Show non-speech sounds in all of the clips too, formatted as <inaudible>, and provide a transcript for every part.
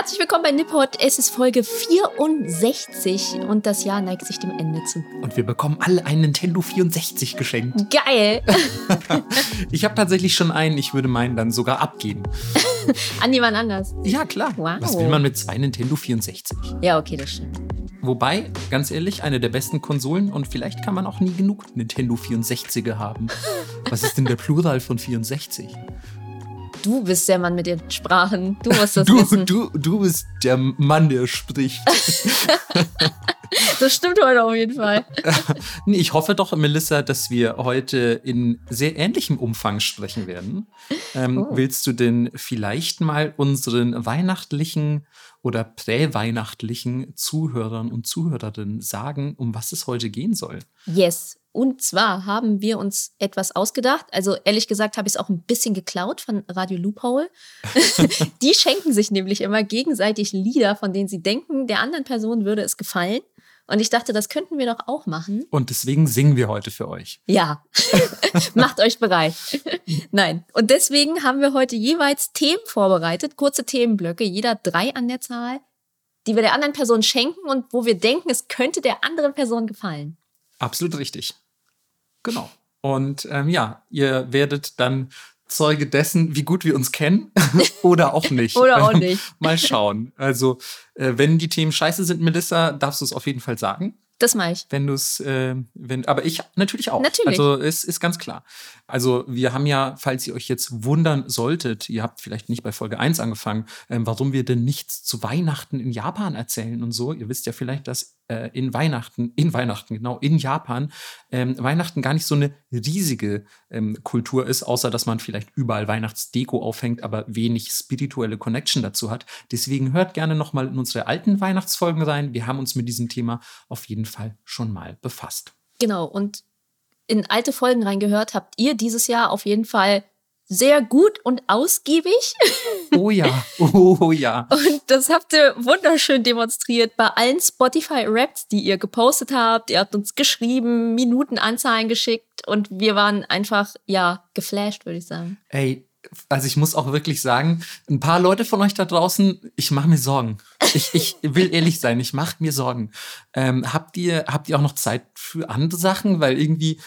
Herzlich willkommen bei Nippot. Es ist Folge 64 und das Jahr neigt sich dem Ende zu. Und wir bekommen alle ein Nintendo 64 geschenkt. Geil! <laughs> ich habe tatsächlich schon einen, ich würde meinen dann sogar abgeben. <laughs> An jemand anders? Ja, klar. Wow. Was will man mit zwei Nintendo 64? Ja, okay, das stimmt. Wobei, ganz ehrlich, eine der besten Konsolen und vielleicht kann man auch nie genug Nintendo 64er haben. Was ist denn der Plural von 64? Du bist der Mann mit den Sprachen. Du musst das Du, wissen. du, du bist der Mann, der spricht. <laughs> <laughs> Das stimmt heute auf jeden Fall. <laughs> Ich hoffe doch, Melissa, dass wir heute in sehr ähnlichem Umfang sprechen werden. Ähm, Oh. Willst du denn vielleicht mal unseren weihnachtlichen oder präweihnachtlichen Zuhörern und Zuhörerinnen sagen, um was es heute gehen soll? Yes. Und zwar haben wir uns etwas ausgedacht. Also ehrlich gesagt habe ich es auch ein bisschen geklaut von Radio Loophole. <laughs> Die schenken sich nämlich immer gegenseitig Lieder, von denen sie denken, der anderen Person würde es gefallen. Und ich dachte, das könnten wir doch auch machen. Und deswegen singen wir heute für euch. Ja, <laughs> macht euch bereit. Nein. Und deswegen haben wir heute jeweils Themen vorbereitet, kurze Themenblöcke, jeder drei an der Zahl, die wir der anderen Person schenken und wo wir denken, es könnte der anderen Person gefallen. Absolut richtig. Genau. Und ähm, ja, ihr werdet dann Zeuge dessen, wie gut wir uns kennen <laughs> oder auch nicht. Oder auch nicht. <laughs> Mal schauen. Also, äh, wenn die Themen scheiße sind, Melissa, darfst du es auf jeden Fall sagen. Das mache ich. Wenn du es, äh, wenn, aber ich natürlich auch. Natürlich. Also es ist ganz klar. Also wir haben ja, falls ihr euch jetzt wundern solltet, ihr habt vielleicht nicht bei Folge 1 angefangen, ähm, warum wir denn nichts zu Weihnachten in Japan erzählen und so. Ihr wisst ja vielleicht, dass äh, in Weihnachten, in Weihnachten, genau, in Japan, ähm, Weihnachten gar nicht so eine riesige ähm, Kultur ist, außer dass man vielleicht überall Weihnachtsdeko aufhängt, aber wenig spirituelle Connection dazu hat. Deswegen hört gerne noch mal in unsere alten Weihnachtsfolgen rein. Wir haben uns mit diesem Thema auf jeden Fall schon mal befasst. Genau. Und in alte Folgen reingehört habt ihr dieses Jahr auf jeden Fall sehr gut und ausgiebig. Oh ja, <laughs> oh ja. Und das habt ihr wunderschön demonstriert bei allen Spotify-Raps, die ihr gepostet habt. Ihr habt uns geschrieben, Minutenanzahlen geschickt und wir waren einfach, ja, geflasht, würde ich sagen. Ey, also ich muss auch wirklich sagen, ein paar Leute von euch da draußen, ich mache mir Sorgen. Ich, ich will ehrlich sein, ich mache mir Sorgen. Ähm, habt ihr habt ihr auch noch Zeit für andere Sachen? Weil irgendwie,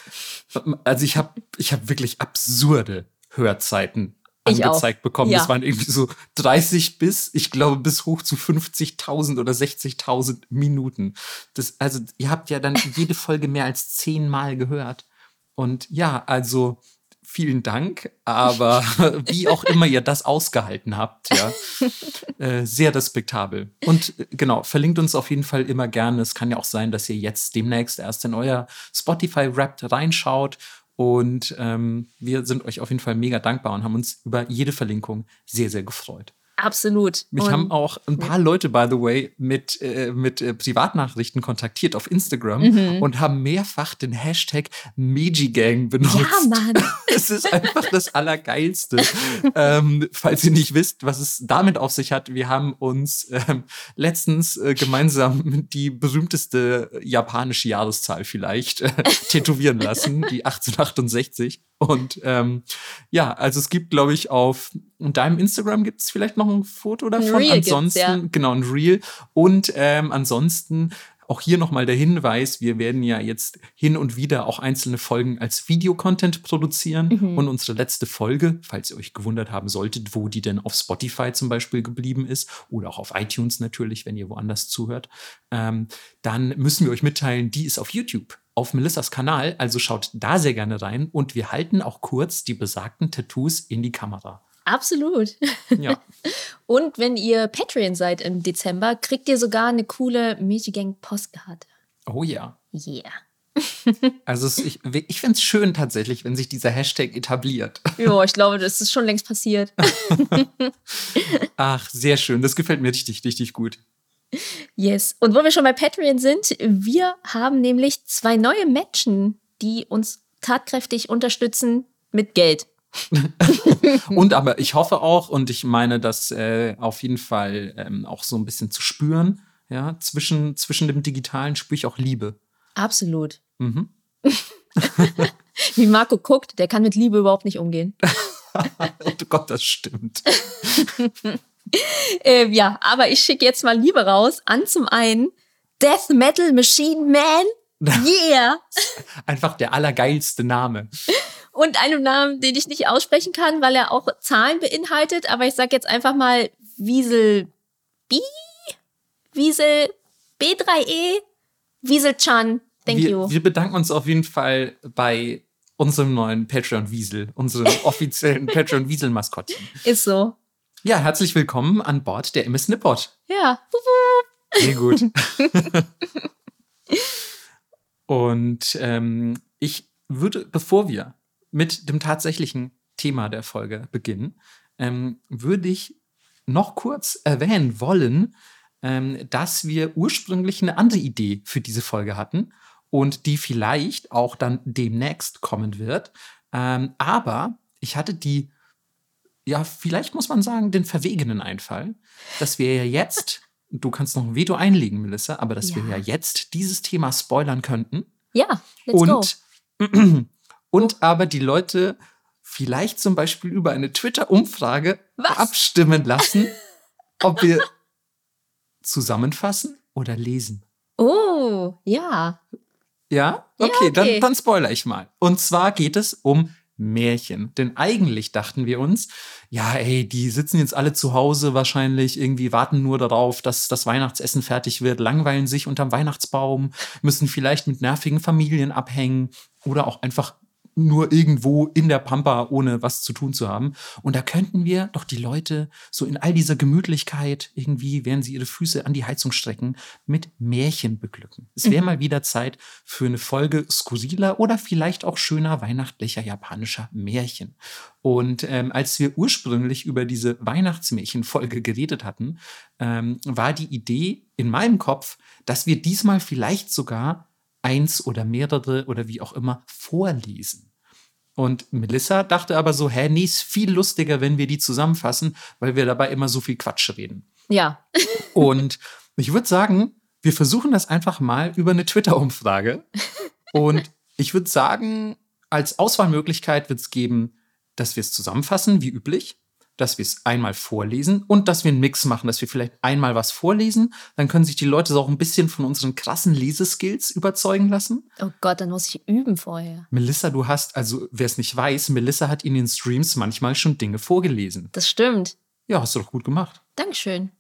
also ich habe ich hab wirklich absurde Hörzeiten Ich auch. angezeigt bekommen. Ja. Das waren irgendwie so 30 bis, ich glaube, bis hoch zu 50.000 oder 60.000 Minuten. Das, also ihr habt ja dann jede Folge mehr als zehnmal gehört. Und ja, also vielen Dank, aber <laughs> wie auch immer ihr das ausgehalten habt, ja, äh, sehr respektabel. Und äh, genau, verlinkt uns auf jeden Fall immer gerne. Es kann ja auch sein, dass ihr jetzt demnächst erst in euer Spotify-Rap reinschaut. Und ähm, wir sind euch auf jeden Fall mega dankbar und haben uns über jede Verlinkung sehr, sehr gefreut. Absolut. Mich Und haben auch ein paar Leute, by the way, mit, äh, mit äh, Privatnachrichten kontaktiert auf Instagram Mhm. und haben mehrfach den Hashtag Meiji-Gang benutzt. ja, Mann. <laughs> Es ist einfach das Allergeilste. ähm, falls ihr nicht wisst, was es damit auf sich hat, wir haben uns ähm, letztens äh, gemeinsam die berühmteste japanische Jahreszahl vielleicht äh, <laughs> tätowieren lassen, die 1868. Und ähm, ja, also es gibt, glaube ich, auf deinem Instagram gibt es vielleicht noch ein Foto davon. Gibt's, ansonsten, ja. genau, ein Reel. Und ähm, ansonsten auch hier nochmal der Hinweis, wir werden ja jetzt hin und wieder auch einzelne Folgen als Videocontent produzieren. Mhm. Und unsere letzte Folge, falls ihr euch gewundert haben solltet, wo die denn auf Spotify zum Beispiel geblieben ist oder auch auf iTunes natürlich, wenn ihr woanders zuhört, ähm, dann müssen wir euch mitteilen, die ist auf YouTube. Auf Melissas Kanal, also schaut da sehr gerne rein und wir halten auch kurz die besagten Tattoos in die Kamera. Absolut. Ja. <laughs> Und wenn ihr Patreon seid im Dezember, kriegt ihr sogar eine coole Michigang Postkarte. Oh ja. Yeah. <laughs> Also es, ich, ich finde es schön tatsächlich, wenn sich dieser Hashtag etabliert. Ja, ich glaube, das ist schon längst passiert. <laughs> Ach, sehr schön. Das gefällt mir richtig, richtig gut. Yes. Und wo wir schon bei Patreon sind, wir haben nämlich zwei neue Menschen, die uns tatkräftig unterstützen mit Geld. <laughs> Und aber ich hoffe auch, und ich meine das äh, auf jeden Fall ähm, auch so ein bisschen zu spüren, ja, zwischen, zwischen dem Digitalen spüre ich auch Liebe. Absolut. Mhm. <laughs> Wie Marco guckt, der kann mit Liebe überhaupt nicht umgehen. <laughs> oh Gott, das stimmt. ähm, ja, aber ich schicke jetzt mal Liebe raus an zum einen Death Metal Machine Man. Yeah! Einfach der allergeilste Name. Und einen Namen, den ich nicht aussprechen kann, weil er auch Zahlen beinhaltet, aber ich sag jetzt einfach mal Wiesel B? Wiesel B3E? Wiesel Chan. Thank wir, you. Wir bedanken uns auf jeden Fall bei unserem neuen Patreon Wiesel, unserem <laughs> offiziellen Patreon Wiesel Maskottchen. Ist so. Ja, herzlich willkommen an Bord der MS Nippot. Ja. Sehr gut. <laughs> Und ähm, ich würde, bevor wir mit dem tatsächlichen Thema der Folge beginnen, ähm, würde ich noch kurz erwähnen wollen, ähm, dass wir ursprünglich eine andere Idee für diese Folge hatten und die vielleicht auch dann demnächst kommen wird. Ähm, aber ich hatte die, ja, vielleicht muss man sagen, den verwegenen Einfall, dass wir ja jetzt, <laughs> du kannst noch ein Veto einlegen, Melissa, aber dass Ja. wir ja jetzt dieses Thema spoilern könnten Ja, let's go. <clears throat> <clears throat> und, aber die Leute vielleicht zum Beispiel über eine Twitter-Umfrage abstimmen lassen, ob wir zusammenfassen oder lesen. Oh, ja. Ja? Ja, Okay, Dann, okay. dann spoiler ich mal. Und zwar geht es um Märchen. Denn eigentlich dachten wir uns, ja, ey, die sitzen jetzt alle zu Hause wahrscheinlich, irgendwie warten nur darauf, dass das Weihnachtsessen fertig wird, langweilen sich unterm Weihnachtsbaum, müssen vielleicht mit nervigen Familien abhängen oder auch einfach nur irgendwo in der Pampa, ohne was zu tun zu haben. Und da könnten wir doch die Leute so in all dieser Gemütlichkeit irgendwie, während sie ihre Füße an die Heizung strecken, mit Märchen beglücken. Es wäre Mhm. mal wieder Zeit für eine Folge skurriler oder vielleicht auch schöner weihnachtlicher japanischer Märchen. Und ähm, als wir ursprünglich über diese Weihnachtsmärchenfolge geredet hatten, ähm, war die Idee in meinem Kopf, dass wir diesmal vielleicht sogar eins oder mehrere oder wie auch immer vorlesen. Und Melissa dachte aber so, hä, nee, ist viel lustiger, wenn wir die zusammenfassen, weil wir dabei immer so viel Quatsch reden. Ja. <laughs> Und ich würde sagen, wir versuchen das einfach mal über eine Twitter-Umfrage. Und ich würde sagen, als Auswahlmöglichkeit wird es geben, dass wir es zusammenfassen, wie üblich, dass wir es einmal vorlesen und dass wir einen Mix machen, dass wir vielleicht einmal was vorlesen. Dann können sich die Leute so auch ein bisschen von unseren krassen Leseskills überzeugen lassen. Oh Gott, dann muss ich üben vorher. Melissa, du hast, also wer es nicht weiß, Melissa hat in den Streams manchmal schon Dinge vorgelesen. Das stimmt. Ja, hast du doch gut gemacht. Dankeschön.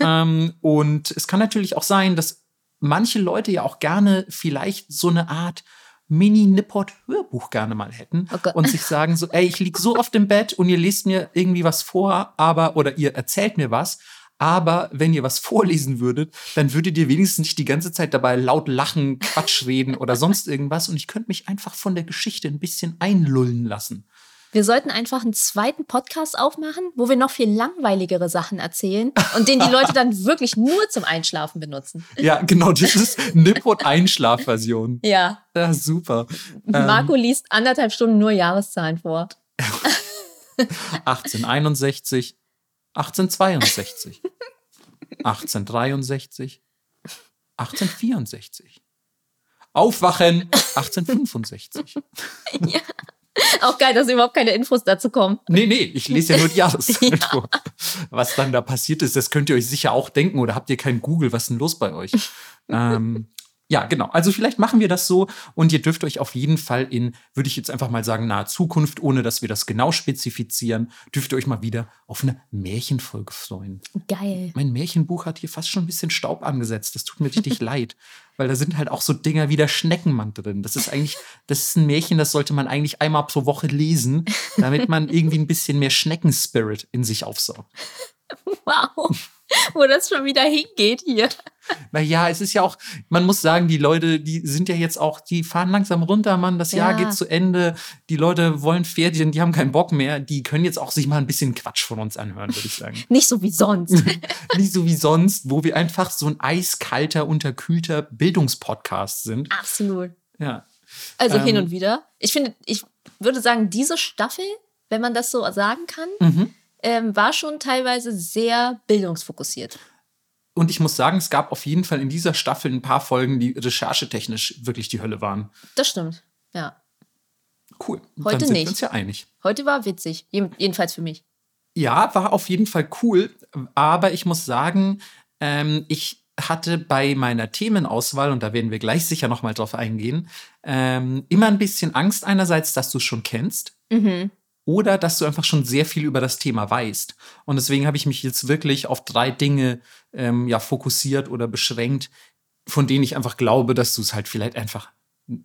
ähm, und es kann natürlich auch sein, dass manche Leute ja auch gerne vielleicht so eine Art Mini-Nippot-Hörbuch gerne mal hätten Oh und sich sagen so, ey, ich lieg so oft im Bett und ihr lest mir irgendwie was vor, aber, oder ihr erzählt mir was, aber wenn ihr was vorlesen würdet, dann würdet ihr wenigstens nicht die ganze Zeit dabei laut lachen, Quatsch reden oder sonst irgendwas und ich könnte mich einfach von der Geschichte ein bisschen einlullen lassen. Wir sollten einfach einen zweiten Podcast aufmachen, wo wir noch viel langweiligere Sachen erzählen und den die Leute dann <laughs> wirklich nur zum Einschlafen benutzen. Ja, genau, das ist Nippot-Einschlafversion. <laughs> Ja. Ja, super. Ähm, Marco liest anderthalb Stunden nur Jahreszahlen vor. 1861, 1862, 1863, 1864. Aufwachen 1865. <laughs> <laughs> Auch geil, dass überhaupt keine Infos dazu kommen. Nee, nee, ich lese ja nur die Jahreszeit <laughs> <laughs> Ja. Was dann da passiert ist, das könnt ihr euch sicher auch denken oder habt ihr kein Google, was ist denn los bei euch? ähm, ja, genau. Also vielleicht machen wir das so und ihr dürft euch auf jeden Fall in, würde ich jetzt einfach mal sagen, nahe Zukunft, ohne dass wir das genau spezifizieren, dürft ihr euch mal wieder auf eine Märchenfolge freuen. Geil. Mein Märchenbuch hat hier fast schon ein bisschen Staub angesetzt. Das tut mir richtig <laughs> leid, weil da sind halt auch so Dinger wie der Schneckenmann drin. Das ist eigentlich, das ist ein Märchen, das sollte man eigentlich einmal pro Woche lesen, damit man irgendwie ein bisschen mehr Schneckenspirit in sich aufsaugt. <laughs> Wow. <laughs> Wo das schon wieder hingeht hier. Naja, es ist ja auch, man muss sagen, die Leute, die sind ja jetzt auch, die fahren langsam runter, Mann. Das Jahr Ja. geht zu Ende. Die Leute wollen Ferien, die haben keinen Bock mehr. Die können jetzt auch sich mal ein bisschen Quatsch von uns anhören, würde ich sagen. <laughs> Nicht so wie sonst. <laughs> Nicht so wie sonst, wo wir einfach so ein eiskalter, unterkühlter Bildungspodcast sind. Absolut. Ja. Also hin Ähm. und wieder. Ich finde, ich würde sagen, diese Staffel, wenn man das so sagen kann, Mhm. Ähm, war schon teilweise sehr bildungsfokussiert. Und ich muss sagen, es gab auf jeden Fall in dieser Staffel ein paar Folgen, die recherchetechnisch wirklich die Hölle waren. Das stimmt. Ja. Cool. Heute Dann sind nicht. wir uns ja einig. Heute war witzig. Jedenfalls für mich. Ja, war auf jeden Fall cool. Aber ich muss sagen, ähm, ich hatte bei meiner Themenauswahl, und da werden wir gleich sicher noch mal drauf eingehen, ähm, immer ein bisschen Angst einerseits, dass du es schon kennst. Mhm. Oder dass du einfach schon sehr viel über das Thema weißt. Und deswegen habe ich mich jetzt wirklich auf drei Dinge ähm, ja, fokussiert oder beschränkt, von denen ich einfach glaube, dass du es halt vielleicht einfach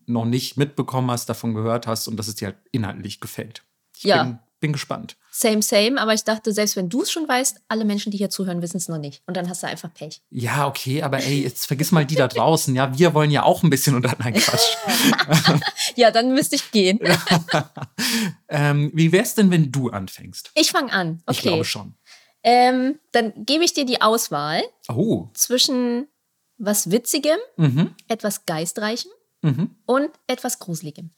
noch nicht mitbekommen hast, davon gehört hast und dass es dir halt inhaltlich gefällt. Ich Ja. bin, bin gespannt. Same, same. Aber ich dachte, selbst wenn du es schon weißt, alle Menschen, die hier zuhören, wissen es noch nicht. Und dann hast du einfach Pech. Ja, okay, aber ey, jetzt vergiss mal die da draußen. Ja, wir wollen ja auch ein bisschen unter. Nein, Quatsch. <laughs> Ja, dann müsste ich gehen. <laughs> ähm, wie wär's denn, wenn du anfängst? Ich fange an. Ich Okay. glaube schon. Ähm, dann gebe ich dir die Auswahl Oh. zwischen was Witzigem, Mhm. etwas Geistreichem Mhm. und etwas Gruseligem.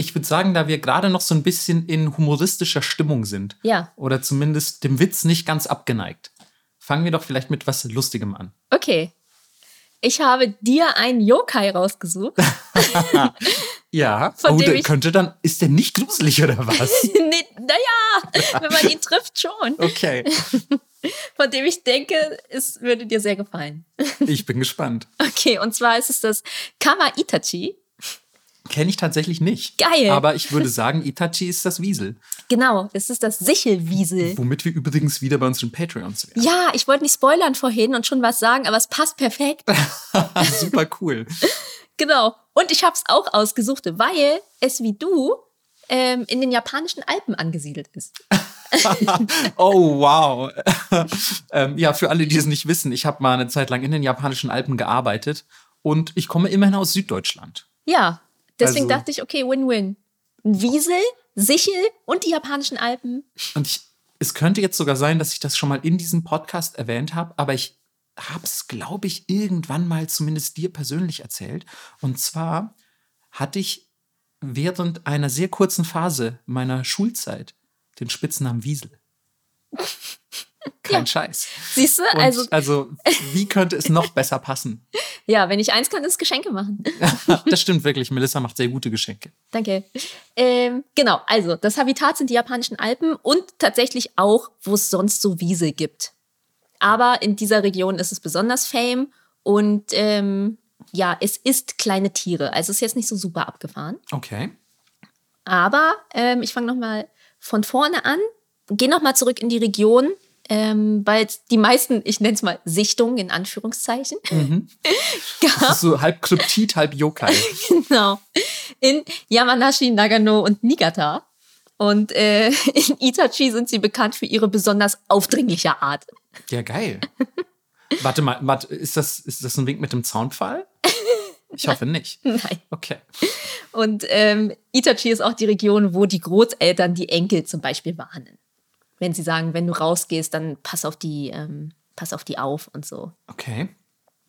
Ich würde sagen, da wir gerade noch so ein bisschen in humoristischer Stimmung sind Ja, oder zumindest dem Witz nicht ganz abgeneigt, fangen wir doch vielleicht mit was Lustigem an. okay. Ich habe dir einen Yokai rausgesucht. <laughs> Ja, Von oh, dem der ich- könnte dann, ist der nicht gruselig oder was? <laughs> nee, naja, wenn man ihn trifft, schon. Okay, <laughs> Von dem ich denke, es würde dir sehr gefallen. ich bin gespannt. Okay, und zwar ist es das Kama Itachi. Kenne ich tatsächlich nicht. Geil. Aber ich würde sagen, Itachi ist das Wiesel. Genau, es ist das Sichelwiesel. Womit wir übrigens wieder bei unseren Patreons wären. Ja, ich wollte nicht spoilern vorhin und schon was sagen, aber es passt perfekt. <laughs> Super cool. Genau. Und ich habe es auch ausgesucht, weil es wie du ähm, in den japanischen Alpen angesiedelt ist. <laughs> Oh, wow. <laughs> ähm, ja, für alle, die es nicht wissen, ich habe mal eine Zeit lang in den japanischen Alpen gearbeitet und ich komme immerhin aus Süddeutschland. Ja, deswegen Also- dachte ich, okay, Win-Win. Ein Wiesel, Sichel und die japanischen Alpen. Und ich, es könnte jetzt sogar sein, dass ich das schon mal in diesem Podcast erwähnt habe, aber ich habe es, glaube ich, irgendwann mal zumindest dir persönlich erzählt. Und zwar hatte ich während einer sehr kurzen Phase meiner Schulzeit den Spitznamen Wiesel. <laughs> Kein Ja. Scheiß. Siehst du? Und Also, also, wie könnte es noch besser passen? <laughs> ja, wenn ich eins kann, ist Geschenke machen. <laughs> Das stimmt wirklich. Melissa macht sehr gute Geschenke. Danke. Ähm, genau, also das Habitat sind die japanischen Alpen und tatsächlich auch, wo es sonst so Wiesel gibt. Aber in dieser Region ist es besonders fame und ähm, ja, es ist kleine Tiere. Also es ist jetzt nicht so super abgefahren. Okay. Aber ähm, ich fange nochmal von vorne an, gehe nochmal zurück in die Region, ähm, weil die meisten, ich nenne es mal Sichtungen in Anführungszeichen, <laughs> gab. So halb Kryptid, halb Yokai. <laughs> Genau. In Yamanashi, Nagano und Niigata. Und äh, <laughs> in Itachi sind sie bekannt für ihre besonders aufdringliche Art. Ja, geil. Warte mal, warte, ist, das, ist das ein Wink mit dem Zaunpfahl? Ich hoffe nicht. Nein. Okay. Und ähm, Itachi ist auch die Region, wo die Großeltern die Enkel zum Beispiel warnen. Wenn sie sagen, wenn du rausgehst, dann pass auf die, ähm, pass auf die auf und so. Okay.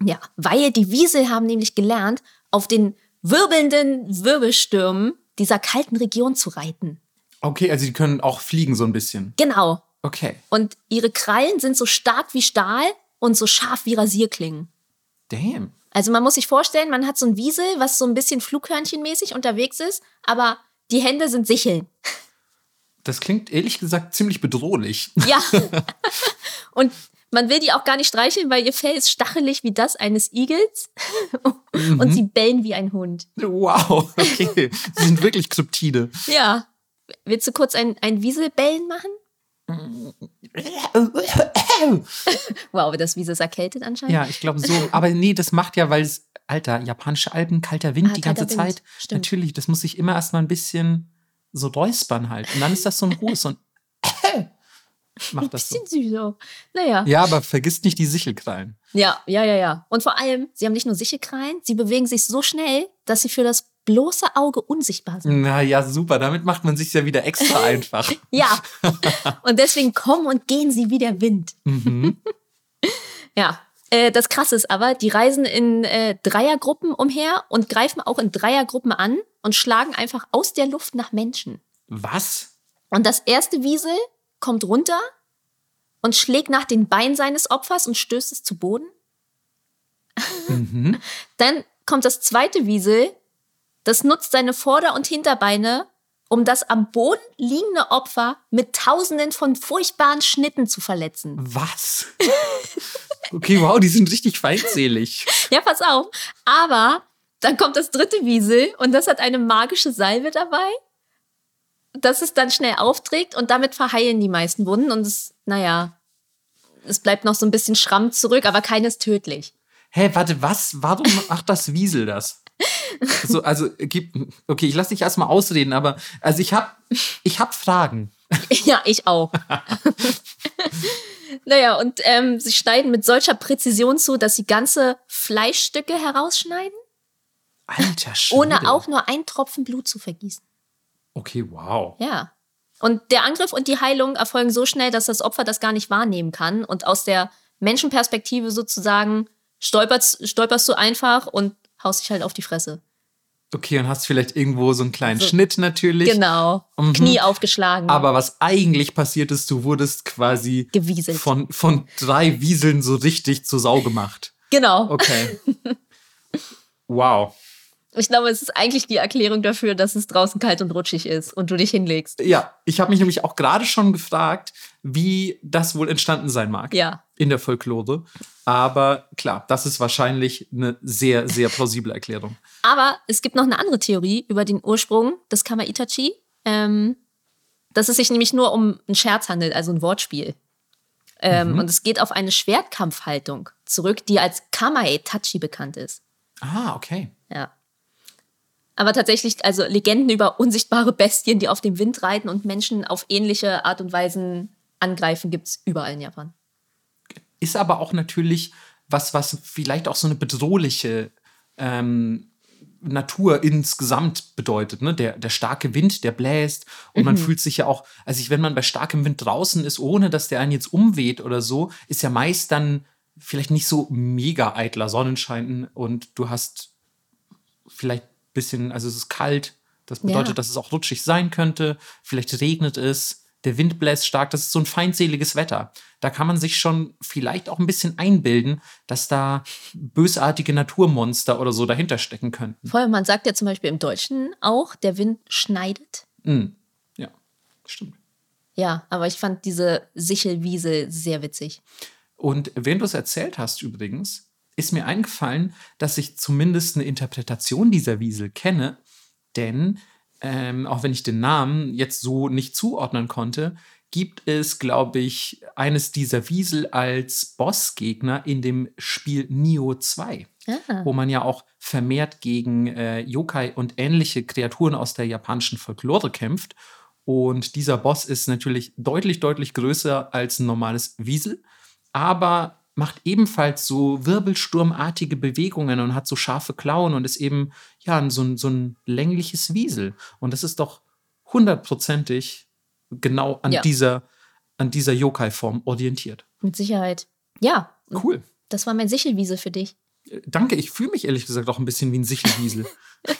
Ja, weil die Wiesel haben nämlich gelernt, auf den wirbelnden Wirbelstürmen dieser kalten Region zu reiten. Okay, also die können auch fliegen so ein bisschen. Genau. Okay. Und ihre Krallen sind so stark wie Stahl und so scharf wie Rasierklingen. Damn. Also man muss sich vorstellen, man hat so ein Wiesel, was so ein bisschen Flughörnchenmäßig unterwegs ist, aber die Hände sind Sicheln. <laughs> Das klingt ehrlich gesagt ziemlich bedrohlich. Ja. <laughs> und man will die auch gar nicht streicheln, weil ihr Fell ist stachelig wie das eines Igels und sie bellen wie ein Hund. Wow. Okay. Sie sind wirklich Kryptide. Ja. Willst du kurz ein, ein Wieselbellen machen? Wow, das Wiesel ist erkältet anscheinend. Ja, ich glaube so. Aber nee, das macht ja, weil es, Alter, japanische Alpen, kalter Wind Ah, die ganze Wind. Zeit. Stimmt. Natürlich, das muss sich immer erstmal ein bisschen so räuspern halt. Und dann ist das so ein Ruhe, <laughs> so ein macht das so. Bisschen süß auch. Naja. Ja, aber vergisst nicht die Sichelkrallen. Ja, ja, ja, ja. Und vor allem, sie haben nicht nur Sichelkrallen, sie bewegen sich so schnell, dass sie für das bloße Auge unsichtbar sind. Na ja, super. Damit macht man sich ja wieder extra <laughs> einfach. Ja. Und deswegen kommen und gehen sie wie der Wind. Mhm. <laughs> Ja. Äh, das Krasse ist aber, die reisen in äh, Dreiergruppen umher und greifen auch in Dreiergruppen an und schlagen einfach aus der Luft nach Menschen. Was? Und das erste Wiesel kommt runter und schlägt nach den Beinen seines Opfers und stößt es zu Boden. <laughs> Dann kommt das zweite Wiesel, das nutzt seine Vorder- und Hinterbeine, um das am Boden liegende Opfer mit tausenden von furchtbaren Schnitten zu verletzen. Was? <laughs> okay, wow, die sind richtig feindselig. <laughs> Ja, pass auf. Aber dann kommt das dritte Wiesel und das hat eine magische Salbe dabei, das es dann schnell aufträgt und damit verheilen die meisten Wunden und es, naja, es bleibt noch so ein bisschen Schramm zurück, aber keines tödlich. Hä, hey, warte, was? Warum macht das Wiesel das? So, also, gib, okay, ich lasse dich erstmal ausreden, aber also ich habe ich hab Fragen. <laughs> Ja, ich auch. <laughs> naja, und ähm, sie schneiden mit solcher Präzision zu, dass sie ganze Fleischstücke herausschneiden. Alter Schwede. Ohne auch nur einen Tropfen Blut zu vergießen. Okay, wow. Ja. Und der Angriff und die Heilung erfolgen so schnell, dass das Opfer das gar nicht wahrnehmen kann. Und aus der Menschenperspektive sozusagen stolperst, stolperst du einfach und haust dich halt auf die Fresse. Okay, und hast vielleicht irgendwo so einen kleinen so, Schnitt natürlich. Genau. Mhm. Knie aufgeschlagen. Aber was eigentlich passiert ist, du wurdest quasi Gewieselt. Von, von drei Wieseln so richtig zur Sau gemacht. Genau. Okay. <laughs> wow. Ich glaube, es ist eigentlich die Erklärung dafür, dass es draußen kalt und rutschig ist und du dich hinlegst. Ja, ich habe mich nämlich auch gerade schon gefragt, wie das wohl entstanden sein mag. Ja. In der Folklore. Aber klar, das ist wahrscheinlich eine sehr, sehr plausible Erklärung. Aber es gibt noch eine andere Theorie über den Ursprung des Kama-Itachi. Ähm, dass es sich nämlich nur um einen Scherz handelt, also ein Wortspiel. Ähm, mhm. Und es geht auf eine Schwertkampfhaltung zurück, die als Kamae-Tachi bekannt ist. Ah, okay. Ja. Aber tatsächlich, also Legenden über unsichtbare Bestien, die auf dem Wind reiten und Menschen auf ähnliche Art und Weisen angreifen, gibt es überall in Japan. Ist aber auch natürlich was, was vielleicht auch so eine bedrohliche ähm, Natur insgesamt bedeutet. Ne? Der, der starke Wind, der bläst und mhm. man fühlt sich ja auch, also ich, wenn man bei starkem Wind draußen ist, ohne dass der einen jetzt umweht oder so, ist ja meist dann vielleicht nicht so mega eitler Sonnenschein und du hast vielleicht bisschen, also es ist kalt. Das bedeutet, ja. dass es auch rutschig sein könnte. Vielleicht regnet es. Der Wind bläst stark. Das ist so ein feindseliges Wetter. Da kann man sich schon vielleicht auch ein bisschen einbilden, dass da bösartige Naturmonster oder so dahinter stecken könnten. Vor allem, man sagt ja zum Beispiel im Deutschen auch, der Wind schneidet. Mm. Ja, stimmt. Ja, aber ich fand diese Sichelwiese sehr witzig. Und wenn du es erzählt hast übrigens, ist mir eingefallen, dass ich zumindest eine Interpretation dieser Wiesel kenne, denn ähm, auch wenn ich den Namen jetzt so nicht zuordnen konnte, gibt es, glaube ich, eines dieser Wiesel als Bossgegner in dem Spiel Nio 2, ah. wo man ja auch vermehrt gegen äh, Yokai und ähnliche Kreaturen aus der japanischen Folklore kämpft. Und dieser Boss ist natürlich deutlich, deutlich größer als ein normales Wiesel, aber macht ebenfalls so wirbelsturmartige Bewegungen und hat so scharfe Klauen und ist eben ja so ein, so ein längliches Wiesel. Und das ist doch hundertprozentig genau an ja. dieser, an dieser Yokai-Form orientiert. Mit Sicherheit. Ja. Cool. Das war mein Sichelwiesel für dich. Äh, danke, ich fühle mich ehrlich gesagt auch ein bisschen wie ein Sichelwiesel. <laughs>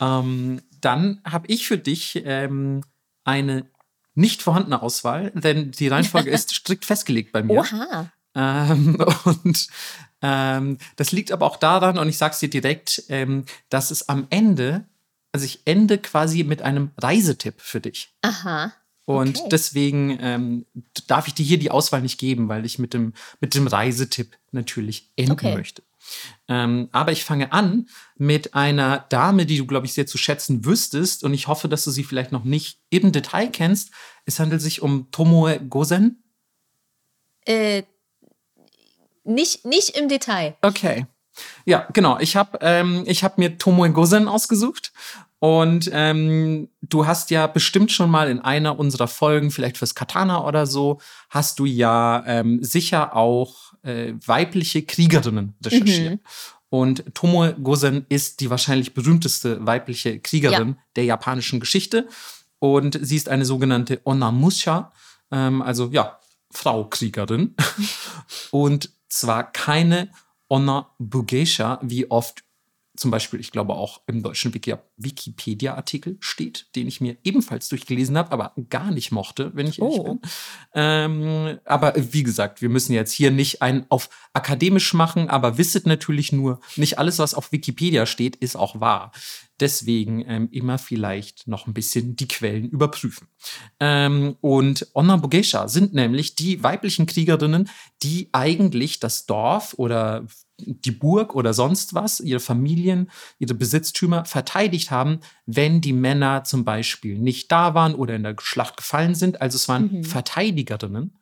ähm, dann habe ich für dich ähm, eine nicht vorhandene Auswahl, denn die Reihenfolge <laughs> ist strikt festgelegt bei mir. Oha. Ähm, und ähm, das liegt aber auch daran, und ich sage es dir direkt, ähm, dass es am Ende, also ich ende quasi mit einem Reisetipp für dich. Aha. Und okay. deswegen ähm, darf ich dir hier die Auswahl nicht geben, weil ich mit dem, mit dem Reisetipp natürlich enden okay. möchte. Ähm, aber ich fange an mit einer Dame, die du, glaube ich, sehr zu schätzen wüsstest. Und ich hoffe, dass du sie vielleicht noch nicht im Detail kennst. Es handelt sich um Tomoe Gozen. Äh, nicht, nicht im Detail. Okay. Ja, genau. Ich habe ähm, hab mir Tomoe Gozen ausgesucht. Und ähm, du hast ja bestimmt schon mal in einer unserer Folgen, vielleicht fürs Katana oder so, hast du ja ähm, sicher auch äh, weibliche Kriegerinnen recherchiert. Mhm. Und Tomoe Gozen ist die wahrscheinlich berühmteste weibliche Kriegerin ja. der japanischen Geschichte. Und sie ist eine sogenannte Onamusha, ähm, also ja, Frau Kriegerin. <laughs> und zwar keine Onabugeisha, wie oft zum Beispiel, ich glaube auch im deutschen Wikipedia-Artikel steht, den ich mir ebenfalls durchgelesen habe, aber gar nicht mochte, wenn ich ehrlich Oh. bin. Ähm, aber wie gesagt, wir müssen jetzt hier nicht einen auf akademisch machen, aber wisset natürlich nur, nicht alles, was auf Wikipedia steht, ist auch wahr. Deswegen ähm, immer vielleicht noch ein bisschen die Quellen überprüfen. Ähm, und Onna Bogesha sind nämlich die weiblichen Kriegerinnen, die eigentlich das Dorf oder die Burg oder sonst was, ihre Familien, ihre Besitztümer verteidigt haben, wenn die Männer zum Beispiel nicht da waren oder in der Schlacht gefallen sind. Also es waren Mhm. Verteidigerinnen.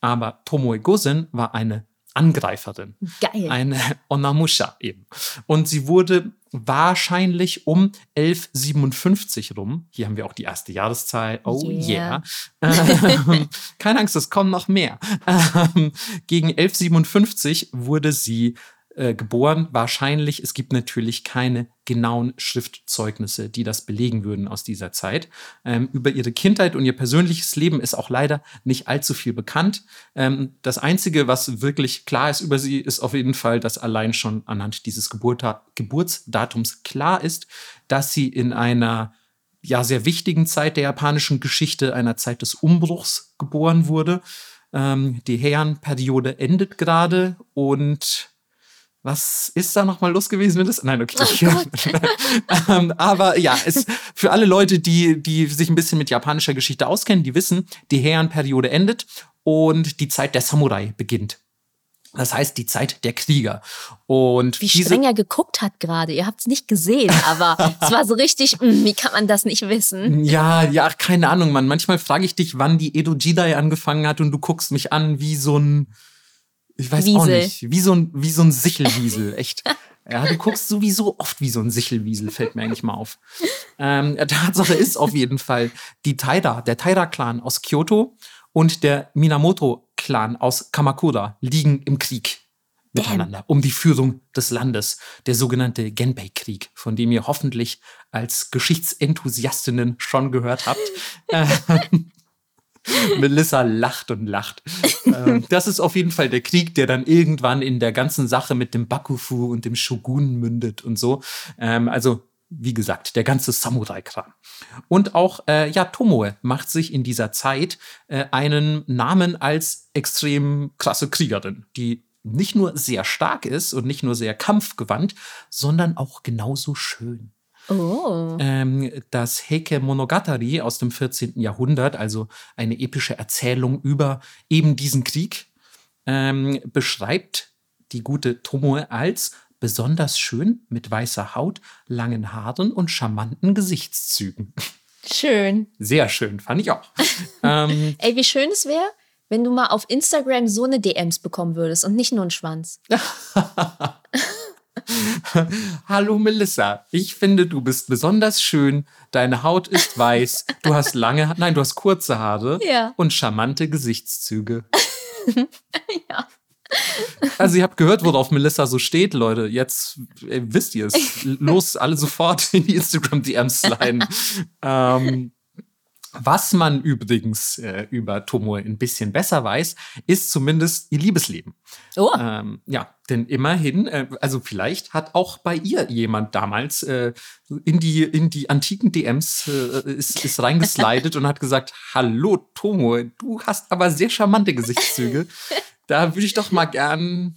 Aber Tomoe Gosen war eine Angreiferin Geil. eine Onamusha eben. Und sie wurde wahrscheinlich um 1157 rum. Hier haben wir auch die erste Jahreszahl. Oh yeah. Ähm, <laughs> keine Angst, es kommen noch mehr. Ähm, gegen 1157 wurde sie äh, geboren. Wahrscheinlich, es gibt natürlich keine genauen Schriftzeugnisse, die das belegen würden aus dieser Zeit. Ähm, über ihre Kindheit und ihr persönliches Leben ist auch leider nicht allzu viel bekannt. Ähm, das Einzige, was wirklich klar ist über sie, ist auf jeden Fall, dass allein schon anhand dieses Geburta Geburtsdatums klar ist, dass sie in einer ja sehr wichtigen Zeit der japanischen Geschichte, einer Zeit des Umbruchs geboren wurde. Ähm, die Heian-Periode endet gerade und was ist da nochmal los gewesen mit das? Nein, okay. <laughs> <laughs> ähm, aber ja, es, für alle Leute, die, die sich ein bisschen mit japanischer Geschichte auskennen, die wissen, die Heian-Periode endet und die Zeit der Samurai beginnt. Das heißt, die Zeit der Krieger. Und Wie streng er geguckt hat gerade. Ihr habt es nicht gesehen, aber <laughs> es war so richtig, mm, wie kann man das nicht wissen? Ja, ja, keine Ahnung, Mann. Manchmal frage ich dich, wann die Edo Jidai angefangen hat und du guckst mich an wie so ein, ich weiß auch Wiesel. nicht, wie so ein, wie so ein Sichelwiesel, echt. Ja, du guckst sowieso oft wie so ein Sichelwiesel, fällt mir eigentlich mal auf. Ähm, <laughs> Tatsache ist auf jeden Fall, die Taira, der Taira-Clan aus Kyoto und der Minamoto-Clan aus Kamakura liegen im Krieg miteinander um die Führung des Landes, der sogenannte Genpei-Krieg, von dem ihr hoffentlich als Geschichtsenthusiastinnen schon gehört habt. <laughs> <laughs> Melissa lacht und lacht. Ähm, das ist auf jeden Fall der Krieg, der dann irgendwann in der ganzen Sache mit dem Bakufu und dem Shogun mündet und so. Ähm, also, wie gesagt, der ganze Samurai-Kram. Und auch, äh, ja, Tomoe macht sich in dieser Zeit äh, einen Namen als extrem krasse Kriegerin, die nicht nur sehr stark ist und nicht nur sehr kampfgewandt, sondern auch genauso schön. Oh. Ähm, das Heike Monogatari aus dem 14. Jahrhundert, also eine epische Erzählung über eben diesen Krieg, ähm, beschreibt die gute Tomoe als besonders schön mit weißer Haut, langen Haaren und charmanten Gesichtszügen. Schön. Sehr schön, fand ich auch. ähm, <laughs> Ey, wie schön es wäre, wenn du mal auf Instagram so eine DMs bekommen würdest und nicht nur einen Schwanz. <laughs> <laughs> Hallo Melissa, ich finde, du bist besonders schön. Deine Haut ist weiß. Du hast lange, nein, du hast kurze Haare <laughs> Ja. und charmante Gesichtszüge. <laughs> Ja. Also ihr habt gehört, worauf Melissa so steht, Leute. Jetzt äh, wisst ihr es. Los, alle sofort in die Instagram-DMs sliden. ähm, was man übrigens äh, über Tomoe ein bisschen besser weiß, ist zumindest ihr Liebesleben. Oh, Ähm, ja, denn immerhin, äh, also vielleicht hat auch bei ihr jemand damals äh, in, die, in die antiken DMs äh, ist, ist reingeslidet <laughs> und hat gesagt, hallo Tomo, du hast aber sehr charmante Gesichtszüge. Da würde ich doch mal gern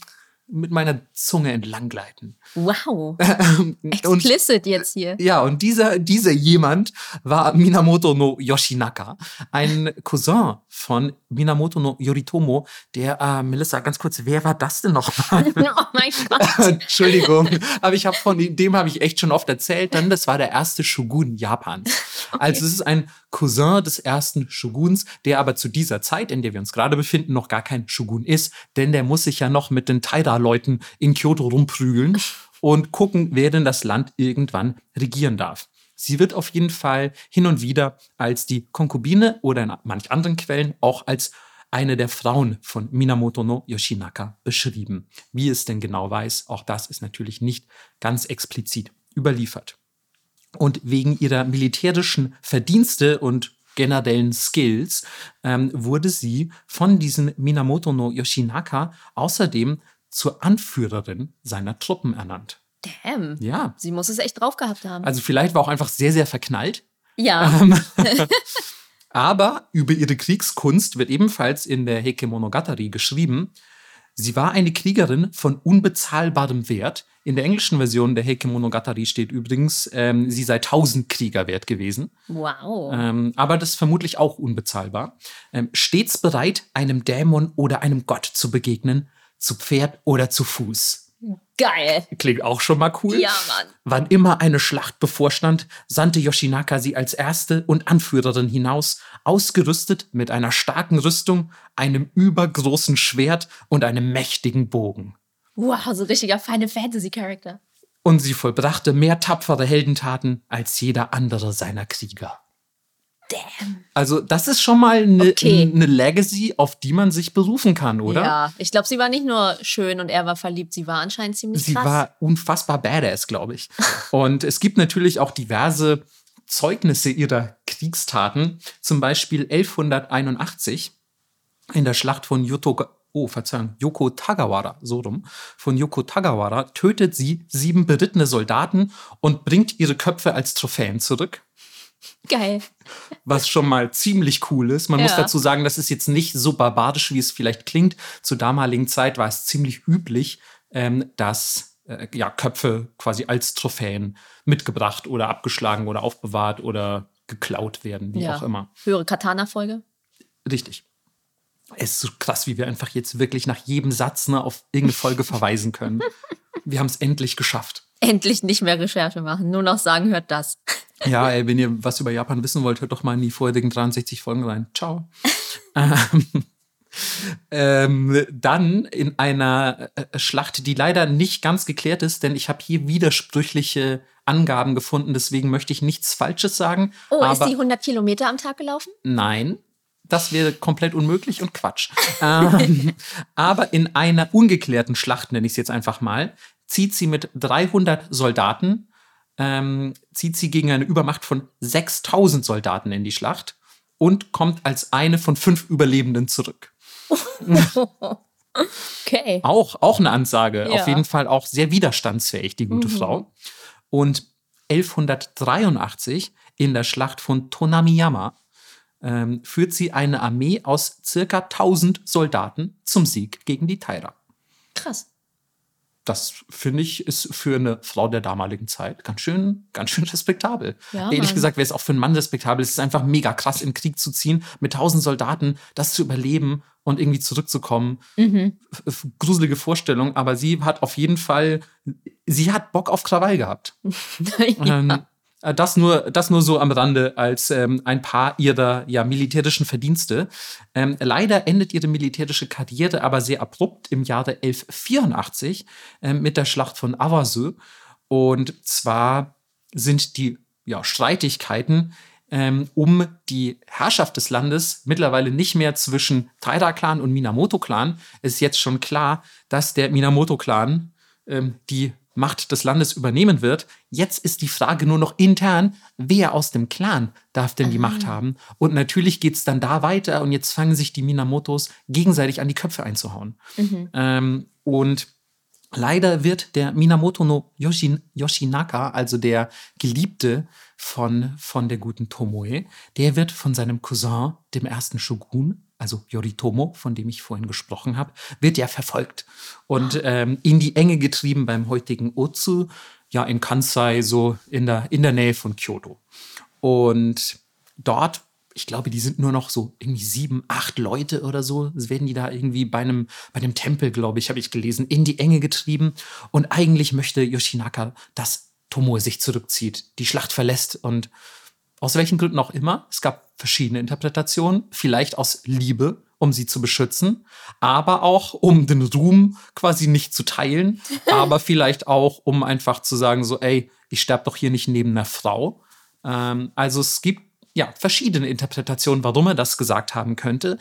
mit meiner Zunge entlang gleiten. wow. <laughs> Und Explicit jetzt hier. ja, und dieser, dieser jemand war Minamoto no Yoshinaka, ein Cousin von Minamoto no Yoritomo, der, äh, Melissa, ganz kurz, wer war das denn nochmal? <laughs> Oh mein <laughs> Gott. Entschuldigung, aber ich habe von dem- habe ich echt schon oft erzählt. Dann, das war der erste Shogun Japans. <laughs> Also es ist ein Cousin des ersten Shoguns, der aber zu dieser Zeit, in der wir uns gerade befinden, noch gar kein Shogun ist, denn der muss sich ja noch mit den Taira-Leuten in Kyoto rumprügeln und gucken, wer denn das Land irgendwann regieren darf. Sie wird auf jeden Fall hin und wieder als die Konkubine oder in manch anderen Quellen auch als eine der Frauen von Minamoto no Yoshinaka beschrieben. Wie es denn genau weiß, auch das ist natürlich nicht ganz explizit überliefert. Und wegen ihrer militärischen Verdienste und generellen Skills ähm, wurde sie von diesem Minamoto no Yoshinaka außerdem zur Anführerin seiner Truppen ernannt. Damn. Ja. Sie muss es echt drauf gehabt haben. Also vielleicht war auch einfach sehr, sehr verknallt. ja. Ähm, <laughs> Aber über ihre Kriegskunst wird ebenfalls in der Heike Monogatari geschrieben. Sie war eine Kriegerin von unbezahlbarem Wert. In der englischen Version der Heike Monogatari steht übrigens, ähm, sie sei 1000 Krieger wert gewesen. Wow. Ähm, aber das ist vermutlich auch unbezahlbar. Ähm, stets bereit, einem Dämon oder einem Gott zu begegnen, zu Pferd oder zu Fuß. Geil. Klingt auch schon mal cool. Ja, Mann. Wann immer eine Schlacht bevorstand, sandte Yoshinaka sie als erste und Anführerin hinaus, ausgerüstet mit einer starken Rüstung, einem übergroßen Schwert und einem mächtigen Bogen. Wow, so richtiger feine Fantasy-Charakter. Und sie vollbrachte mehr tapfere Heldentaten als jeder andere seiner Krieger. Damn. Also, das ist schon mal eine Okay. eine Legacy, auf die man sich berufen kann, oder? Ja, ich glaube, sie war nicht nur schön und er war verliebt, sie war anscheinend ziemlich Sie krass. war unfassbar badass, glaube ich. Und es gibt natürlich auch diverse Zeugnisse ihrer Kriegstaten. Zum Beispiel 1181 in der Schlacht von Yoto, oh, Verzeihung, Yoko Tagawara, so rum, von Yoko Tagawara tötet sie sieben berittene Soldaten und bringt ihre Köpfe als Trophäen zurück. Geil. Was schon mal ziemlich cool ist. Man muss Ja. dazu sagen, das ist jetzt nicht so barbarisch, wie es vielleicht klingt. Zur damaligen Zeit war es ziemlich üblich, ähm, dass äh, ja, Köpfe quasi als Trophäen mitgebracht oder abgeschlagen oder aufbewahrt oder geklaut werden, wie ja. auch immer. Höhere Katana-Folge. Richtig. Es ist so krass, wie wir einfach jetzt wirklich nach jedem Satz ne, auf irgendeine Folge verweisen können. <laughs> Wir haben es endlich geschafft. Endlich nicht mehr Recherche machen, nur noch sagen, hört das. Ja, ey, wenn ihr was über Japan wissen wollt, hört doch mal in die vorherigen 63 Folgen rein. Ciao. <laughs> ähm, ähm, dann in einer äh, Schlacht, die leider nicht ganz geklärt ist, denn ich habe hier widersprüchliche Angaben gefunden, deswegen möchte ich nichts Falsches sagen. Oh, ist die 100 Kilometer am Tag gelaufen? Nein, das wäre komplett unmöglich und Quatsch. ähm, <laughs> aber in einer ungeklärten Schlacht, nenne ich es jetzt einfach mal, zieht sie mit 300 Soldaten, ähm, zieht sie gegen eine Übermacht von 6000 Soldaten in die Schlacht und kommt als eine von fünf Überlebenden zurück. Okay. Auch, auch eine Ansage. Ja. Auf jeden Fall auch sehr widerstandsfähig, die gute Mhm. Frau. Und 1183 in der Schlacht von Tonamiyama ähm, führt sie eine Armee aus circa 1000 Soldaten zum Sieg gegen die Taira. Krass. Das finde ich ist für eine Frau der damaligen Zeit ganz schön, ganz schön <laughs> respektabel. Ja, Ehrlich Mann. gesagt wäre es auch für einen Mann respektabel. Es ist einfach mega krass, in den Krieg zu ziehen, mit 1000 Soldaten, das zu überleben und irgendwie zurückzukommen. Mhm. Gruselige Vorstellung, aber sie hat auf jeden Fall, sie hat Bock auf Krawall gehabt. <laughs> Ähm, äh, das, nur, das nur so am Rande als ähm, ein paar ihrer ja, militärischen Verdienste. Ähm, leider endet ihre militärische Karriere aber sehr abrupt im Jahre 1184 ähm, mit der Schlacht von Awasu. Und zwar sind die ja, Streitigkeiten ähm, um die Herrschaft des Landes mittlerweile nicht mehr zwischen Taira-Clan und Minamoto-Clan. Es ist jetzt schon klar, dass der Minamoto-Clan ähm, die Macht des Landes übernehmen wird. Jetzt ist die Frage nur noch intern, wer aus dem Clan darf denn die Macht haben? Und natürlich geht es dann da weiter und jetzt fangen sich die Minamotos gegenseitig an die Köpfe einzuhauen. Mhm. Ähm, und leider wird der Minamoto no Yoshin, Yoshinaka, also der Geliebte von, von der guten Tomoe, der wird von seinem Cousin, dem ersten Shogun, also Yoritomo, von dem ich vorhin gesprochen habe, wird ja verfolgt und ähm, in die Enge getrieben beim heutigen Otsu, ja in Kansai, so in der, in der Nähe von Kyoto. Und dort, ich glaube, die sind nur noch so irgendwie sieben, acht Leute oder so. Werden die da irgendwie bei einem, bei einem Tempel, glaube ich, habe ich gelesen, in die Enge getrieben. Und eigentlich möchte Yoshinaka, dass Tomoe sich zurückzieht, die Schlacht verlässt und aus welchen Gründen auch immer. Es gab verschiedene Interpretationen, vielleicht aus Liebe, um sie zu beschützen, aber auch um den Ruhm quasi nicht zu teilen, <laughs> aber vielleicht auch, um einfach zu sagen, so, ey, ich sterbe doch hier nicht neben einer Frau. Ähm, also es gibt ja verschiedene Interpretationen, warum er das gesagt haben könnte.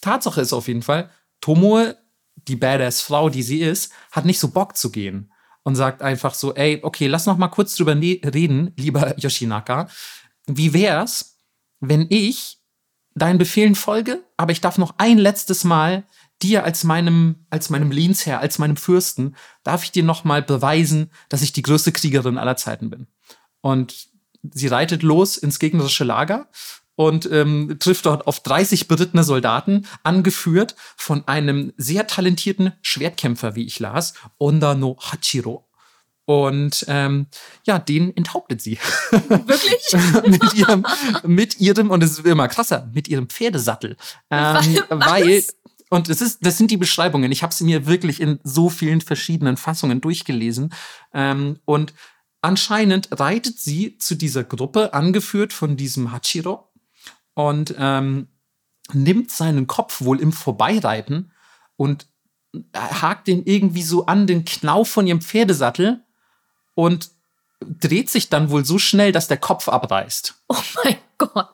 Tatsache ist auf jeden Fall, Tomoe, die badass Frau, die sie ist, hat nicht so Bock zu gehen und sagt einfach so, ey, okay, lass noch mal kurz drüber ne reden, lieber Yoshinaka. Wie wär's, wenn ich deinen Befehlen folge, aber ich darf noch ein letztes Mal dir als meinem, als meinem Lehnsherr, als meinem Fürsten, darf ich dir nochmal beweisen, dass ich die größte Kriegerin aller Zeiten bin. Und sie reitet los ins gegnerische Lager und ähm, trifft dort auf 30 berittene Soldaten, angeführt von einem sehr talentierten Schwertkämpfer, wie ich las, Onda no Hachiro. Und ähm, ja, den enthauptet sie. <laughs> Wirklich? <laughs> mit, ihrem, mit ihrem, und es ist immer krasser, mit ihrem Pferdesattel. Ähm, weil, und es ist, das sind die Beschreibungen. Ich habe sie mir wirklich in so vielen verschiedenen Fassungen durchgelesen. Ähm, und anscheinend reitet sie zu dieser Gruppe, angeführt von diesem Hachiro, und ähm, nimmt seinen Kopf wohl im Vorbeireiten und hakt den irgendwie so an den Knauf von ihrem Pferdesattel und dreht sich dann wohl so schnell, dass der Kopf abreißt. Oh mein Gott.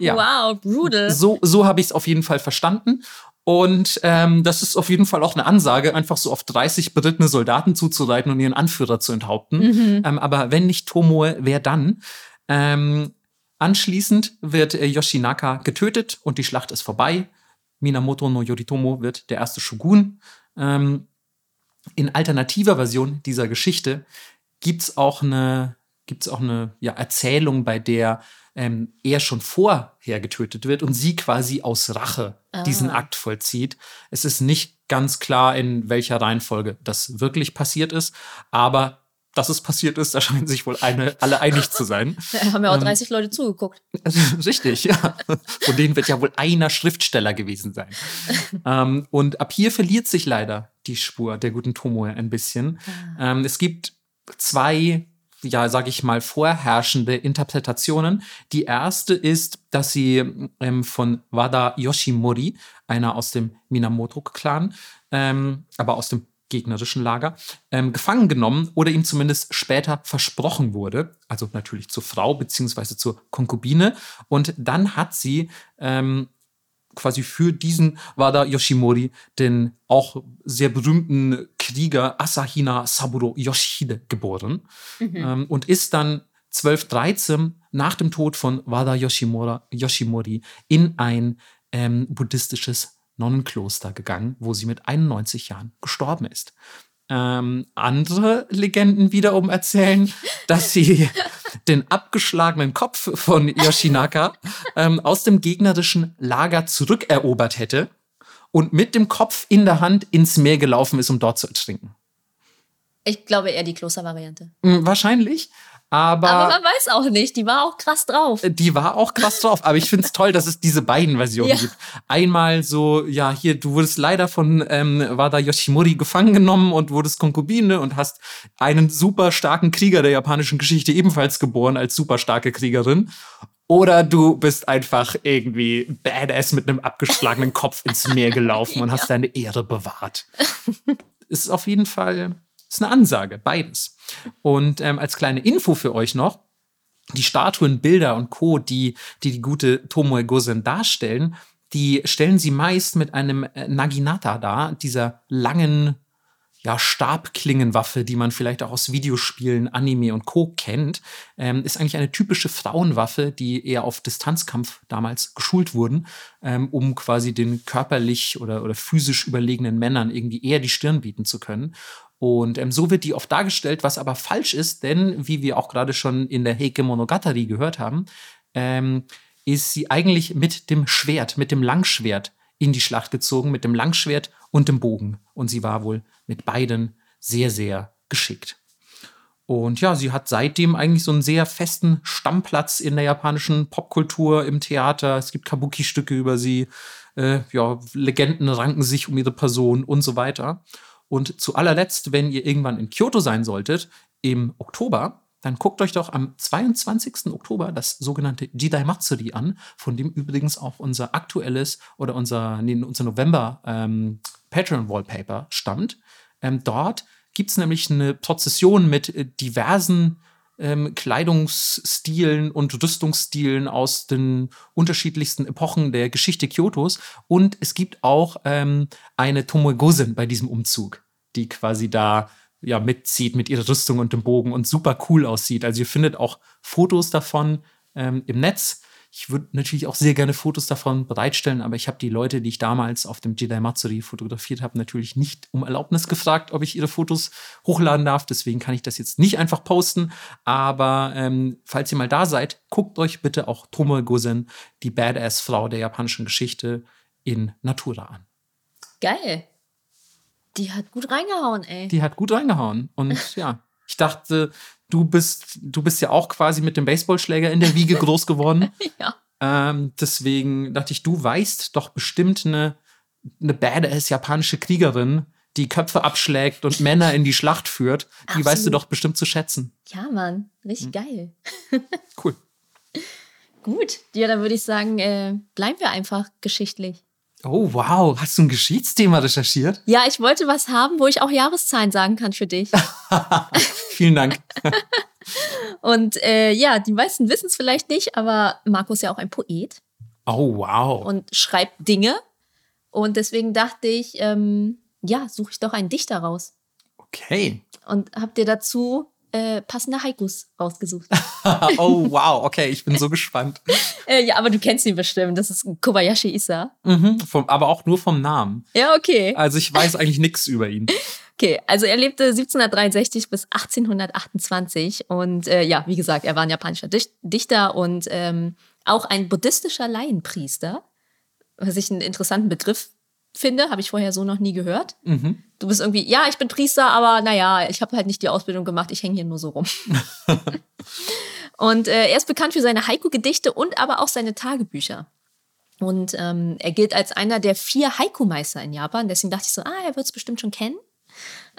Ja. Wow, brutal. So, so habe ich es auf jeden Fall verstanden. Und ähm, das ist auf jeden Fall auch eine Ansage, einfach so auf 30 berittene Soldaten zuzureiten und ihren Anführer zu enthaupten. Mhm. Ähm, aber wenn nicht Tomoe, wer dann? Ähm, anschließend wird äh, Yoshinaka getötet und die Schlacht ist vorbei. Minamoto no Yoritomo wird der erste Shogun. Ähm, in alternativer Version dieser Geschichte gibt's auch eine, gibt's auch eine ja, Erzählung, bei der ähm, er schon vorher getötet wird und sie quasi aus Rache Ah. diesen Akt vollzieht. Es ist nicht ganz klar, in welcher Reihenfolge das wirklich passiert ist, aber dass es passiert ist, <laughs> da scheinen sich wohl eine, alle einig zu sein. <laughs> Da haben ja auch Ähm, 30 Leute zugeguckt. <laughs> Richtig, ja. Von denen wird ja wohl einer Schriftsteller gewesen sein. ähm, und ab hier verliert sich leider die Spur der guten Tomoe ein bisschen. Ähm, es gibt zwei, ja, sag ich mal, vorherrschende Interpretationen. Die erste ist, dass sie ähm, von Wada Yoshimori, einer aus dem Minamoto-Clan, ähm, aber aus dem gegnerischen Lager, ähm, gefangen genommen oder ihm zumindest später versprochen wurde. Also natürlich zur Frau beziehungsweise zur Konkubine. Und dann hat sie ähm, quasi für diesen Wada Yoshimori den auch sehr berühmten Krieger Asahina Saburo Yoshihide geboren ähm, und ist dann 1213 nach dem Tod von Wada Yoshimura, Yoshimori in ein ähm, buddhistisches Nonnenkloster gegangen, wo sie mit 91 Jahren gestorben ist. Ähm, andere Legenden wiederum erzählen, dass sie <laughs> den abgeschlagenen Kopf von Yoshinaka ähm, aus dem gegnerischen Lager zurückerobert hätte und mit dem Kopf in der Hand ins Meer gelaufen ist, um dort zu ertrinken. Ich glaube eher die Klostervariante. Hm, wahrscheinlich, aber, Aber man weiß auch nicht, die war auch krass drauf. die war auch krass drauf. Aber ich finde es toll, dass es diese beiden Versionen Ja. gibt. Einmal so, ja, hier, du wurdest leider von ähm, Wada Yoshimori gefangen genommen und wurdest Konkubine und hast einen super starken Krieger der japanischen Geschichte ebenfalls geboren als super starke Kriegerin. Oder du bist einfach irgendwie badass mit einem abgeschlagenen Kopf ins Meer gelaufen und <laughs> hast deine Ehre bewahrt. ist auf jeden Fall ist eine Ansage, beides. Und ähm, als kleine Info für euch noch, die Statuen, Bilder und Co., die die, die gute Tomoe Gozen darstellen, die stellen sie meist mit einem äh, Naginata dar, dieser langen ja, Stabklingenwaffe, die man vielleicht auch aus Videospielen, Anime und Co. kennt, ähm, ist eigentlich eine typische Frauenwaffe, die eher auf Distanzkampf damals geschult wurden, ähm, um quasi den körperlich oder, oder physisch überlegenen Männern irgendwie eher die Stirn bieten zu können. Und ähm, so wird die oft dargestellt, was aber falsch ist, denn wie wir auch gerade schon in der Heike Monogatari gehört haben, ähm, ist sie eigentlich mit dem Schwert, mit dem Langschwert in die Schlacht gezogen, mit dem Langschwert und dem Bogen. Und sie war wohl mit beiden sehr, sehr geschickt. Und ja, sie hat seitdem eigentlich so einen sehr festen Stammplatz in der japanischen Popkultur, im Theater. Es gibt Kabuki-Stücke über sie. Äh, ja, Legenden ranken sich um ihre Person und so weiter. Und zu allerletzt, wenn ihr irgendwann in Kyoto sein solltet, im Oktober, dann guckt euch doch am 22. Oktober das sogenannte Jidai Matsuri an, von dem übrigens auch unser aktuelles oder unser, nee, unser November ähm, Patreon-Wallpaper stammt. Ähm, dort gibt es nämlich eine Prozession mit äh, diversen ähm, Kleidungsstilen und Rüstungsstilen aus den unterschiedlichsten Epochen der Geschichte Kyotos. Und es gibt auch ähm, eine Tomoe Gozen bei diesem Umzug, die quasi da ja mitzieht mit ihrer Rüstung und dem Bogen und super cool aussieht. Also ihr findet auch Fotos davon ähm, im Netz. Ich würde natürlich auch sehr gerne Fotos davon bereitstellen, aber ich habe die Leute, die ich damals auf dem Jedi Matsuri fotografiert habe, natürlich nicht um Erlaubnis gefragt, ob ich ihre Fotos hochladen darf. Deswegen kann ich das jetzt nicht einfach posten. Aber ähm, falls ihr mal da seid, guckt euch bitte auch Tomoe Gozen, die Badass-Frau der japanischen Geschichte, in Natura an. Geil. Die hat gut reingehauen, ey. Die hat gut reingehauen. Und <laughs> ja, ich dachte, du bist, du bist ja auch quasi mit dem Baseballschläger in der Wiege <laughs> groß geworden. ja. Ähm, deswegen dachte ich, du weißt doch bestimmt eine, eine badass japanische Kriegerin, die Köpfe abschlägt und Männer in die Schlacht führt. Die Absolut. weißt du doch bestimmt zu schätzen. Ja, Mann. Richtig Hm. geil. Cool. <laughs> Gut. Ja, dann würde ich sagen, äh, bleiben wir einfach geschichtlich. Oh, wow. Hast du ein Geschichtsthema recherchiert? Ja, ich wollte was haben, wo ich auch Jahreszahlen sagen kann für dich. <laughs> Vielen Dank. <laughs> Und äh, ja, die meisten wissen es vielleicht nicht, aber Marco ist ja auch ein Poet Oh, wow. und schreibt Dinge. Und deswegen dachte ich, ähm, ja, suche ich doch einen Dichter raus. Okay. Und hab dir dazu äh, passende Haikus rausgesucht. <laughs> oh, <laughs> wow. Okay, ich bin so gespannt. äh, ja, aber du kennst ihn bestimmt. Das ist Kobayashi Issa. Mhm, vom, aber auch nur vom Namen. Ja, okay. Also ich weiß eigentlich nichts über ihn. <laughs> Okay, also er lebte 1763 bis 1828 und äh, ja, wie gesagt, er war ein japanischer Dich- Dichter und ähm, auch ein buddhistischer Laienpriester, was ich einen interessanten Begriff finde, habe ich vorher so noch nie gehört. Mhm. Du bist irgendwie, ja, ich bin Priester, aber naja, ich habe halt nicht die Ausbildung gemacht, ich hänge hier nur so rum. <laughs> und äh, er ist bekannt für seine Haiku-Gedichte und aber auch seine Tagebücher. Und ähm, er gilt als einer der vier Haiku-Meister in Japan. Deswegen dachte ich so, ah, er wird es bestimmt schon kennen.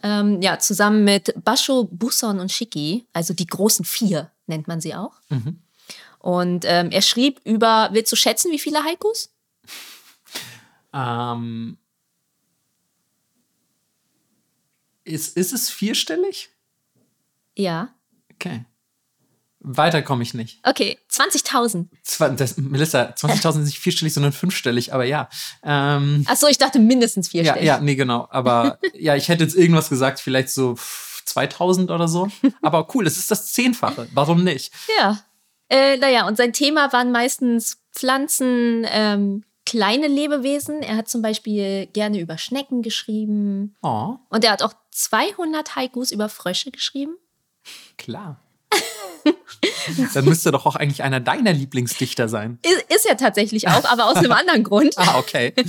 Ähm, ja, zusammen mit Basho, Buson und Shiki, also die großen vier nennt man sie auch. Mhm. Und ähm, er schrieb über, willst du schätzen, wie viele Haikus? Ähm, ist, ist es vierstellig? Ja. Okay. Weiter komme ich nicht. Okay, 20.000. Zwar, das, Melissa, 20.000 sind nicht vierstellig, sondern fünfstellig, aber ja. Ähm, Achso, ich dachte mindestens ja, vierstellig. ja, nee, genau. Aber <laughs> ja, ich hätte jetzt irgendwas gesagt, vielleicht so pff, 2000 oder so. Aber cool, es ist das Zehnfache. Warum nicht? Ja. Äh, naja, und sein Thema waren meistens Pflanzen, ähm, kleine Lebewesen. Er hat zum Beispiel gerne über Schnecken geschrieben. Oh, Und er hat auch 200 Haikus über Frösche geschrieben. klar. <laughs> Dann müsste doch auch eigentlich einer deiner Lieblingsdichter sein. Ist, ist er tatsächlich auch, aber aus einem anderen Grund. Ah, okay. <laughs>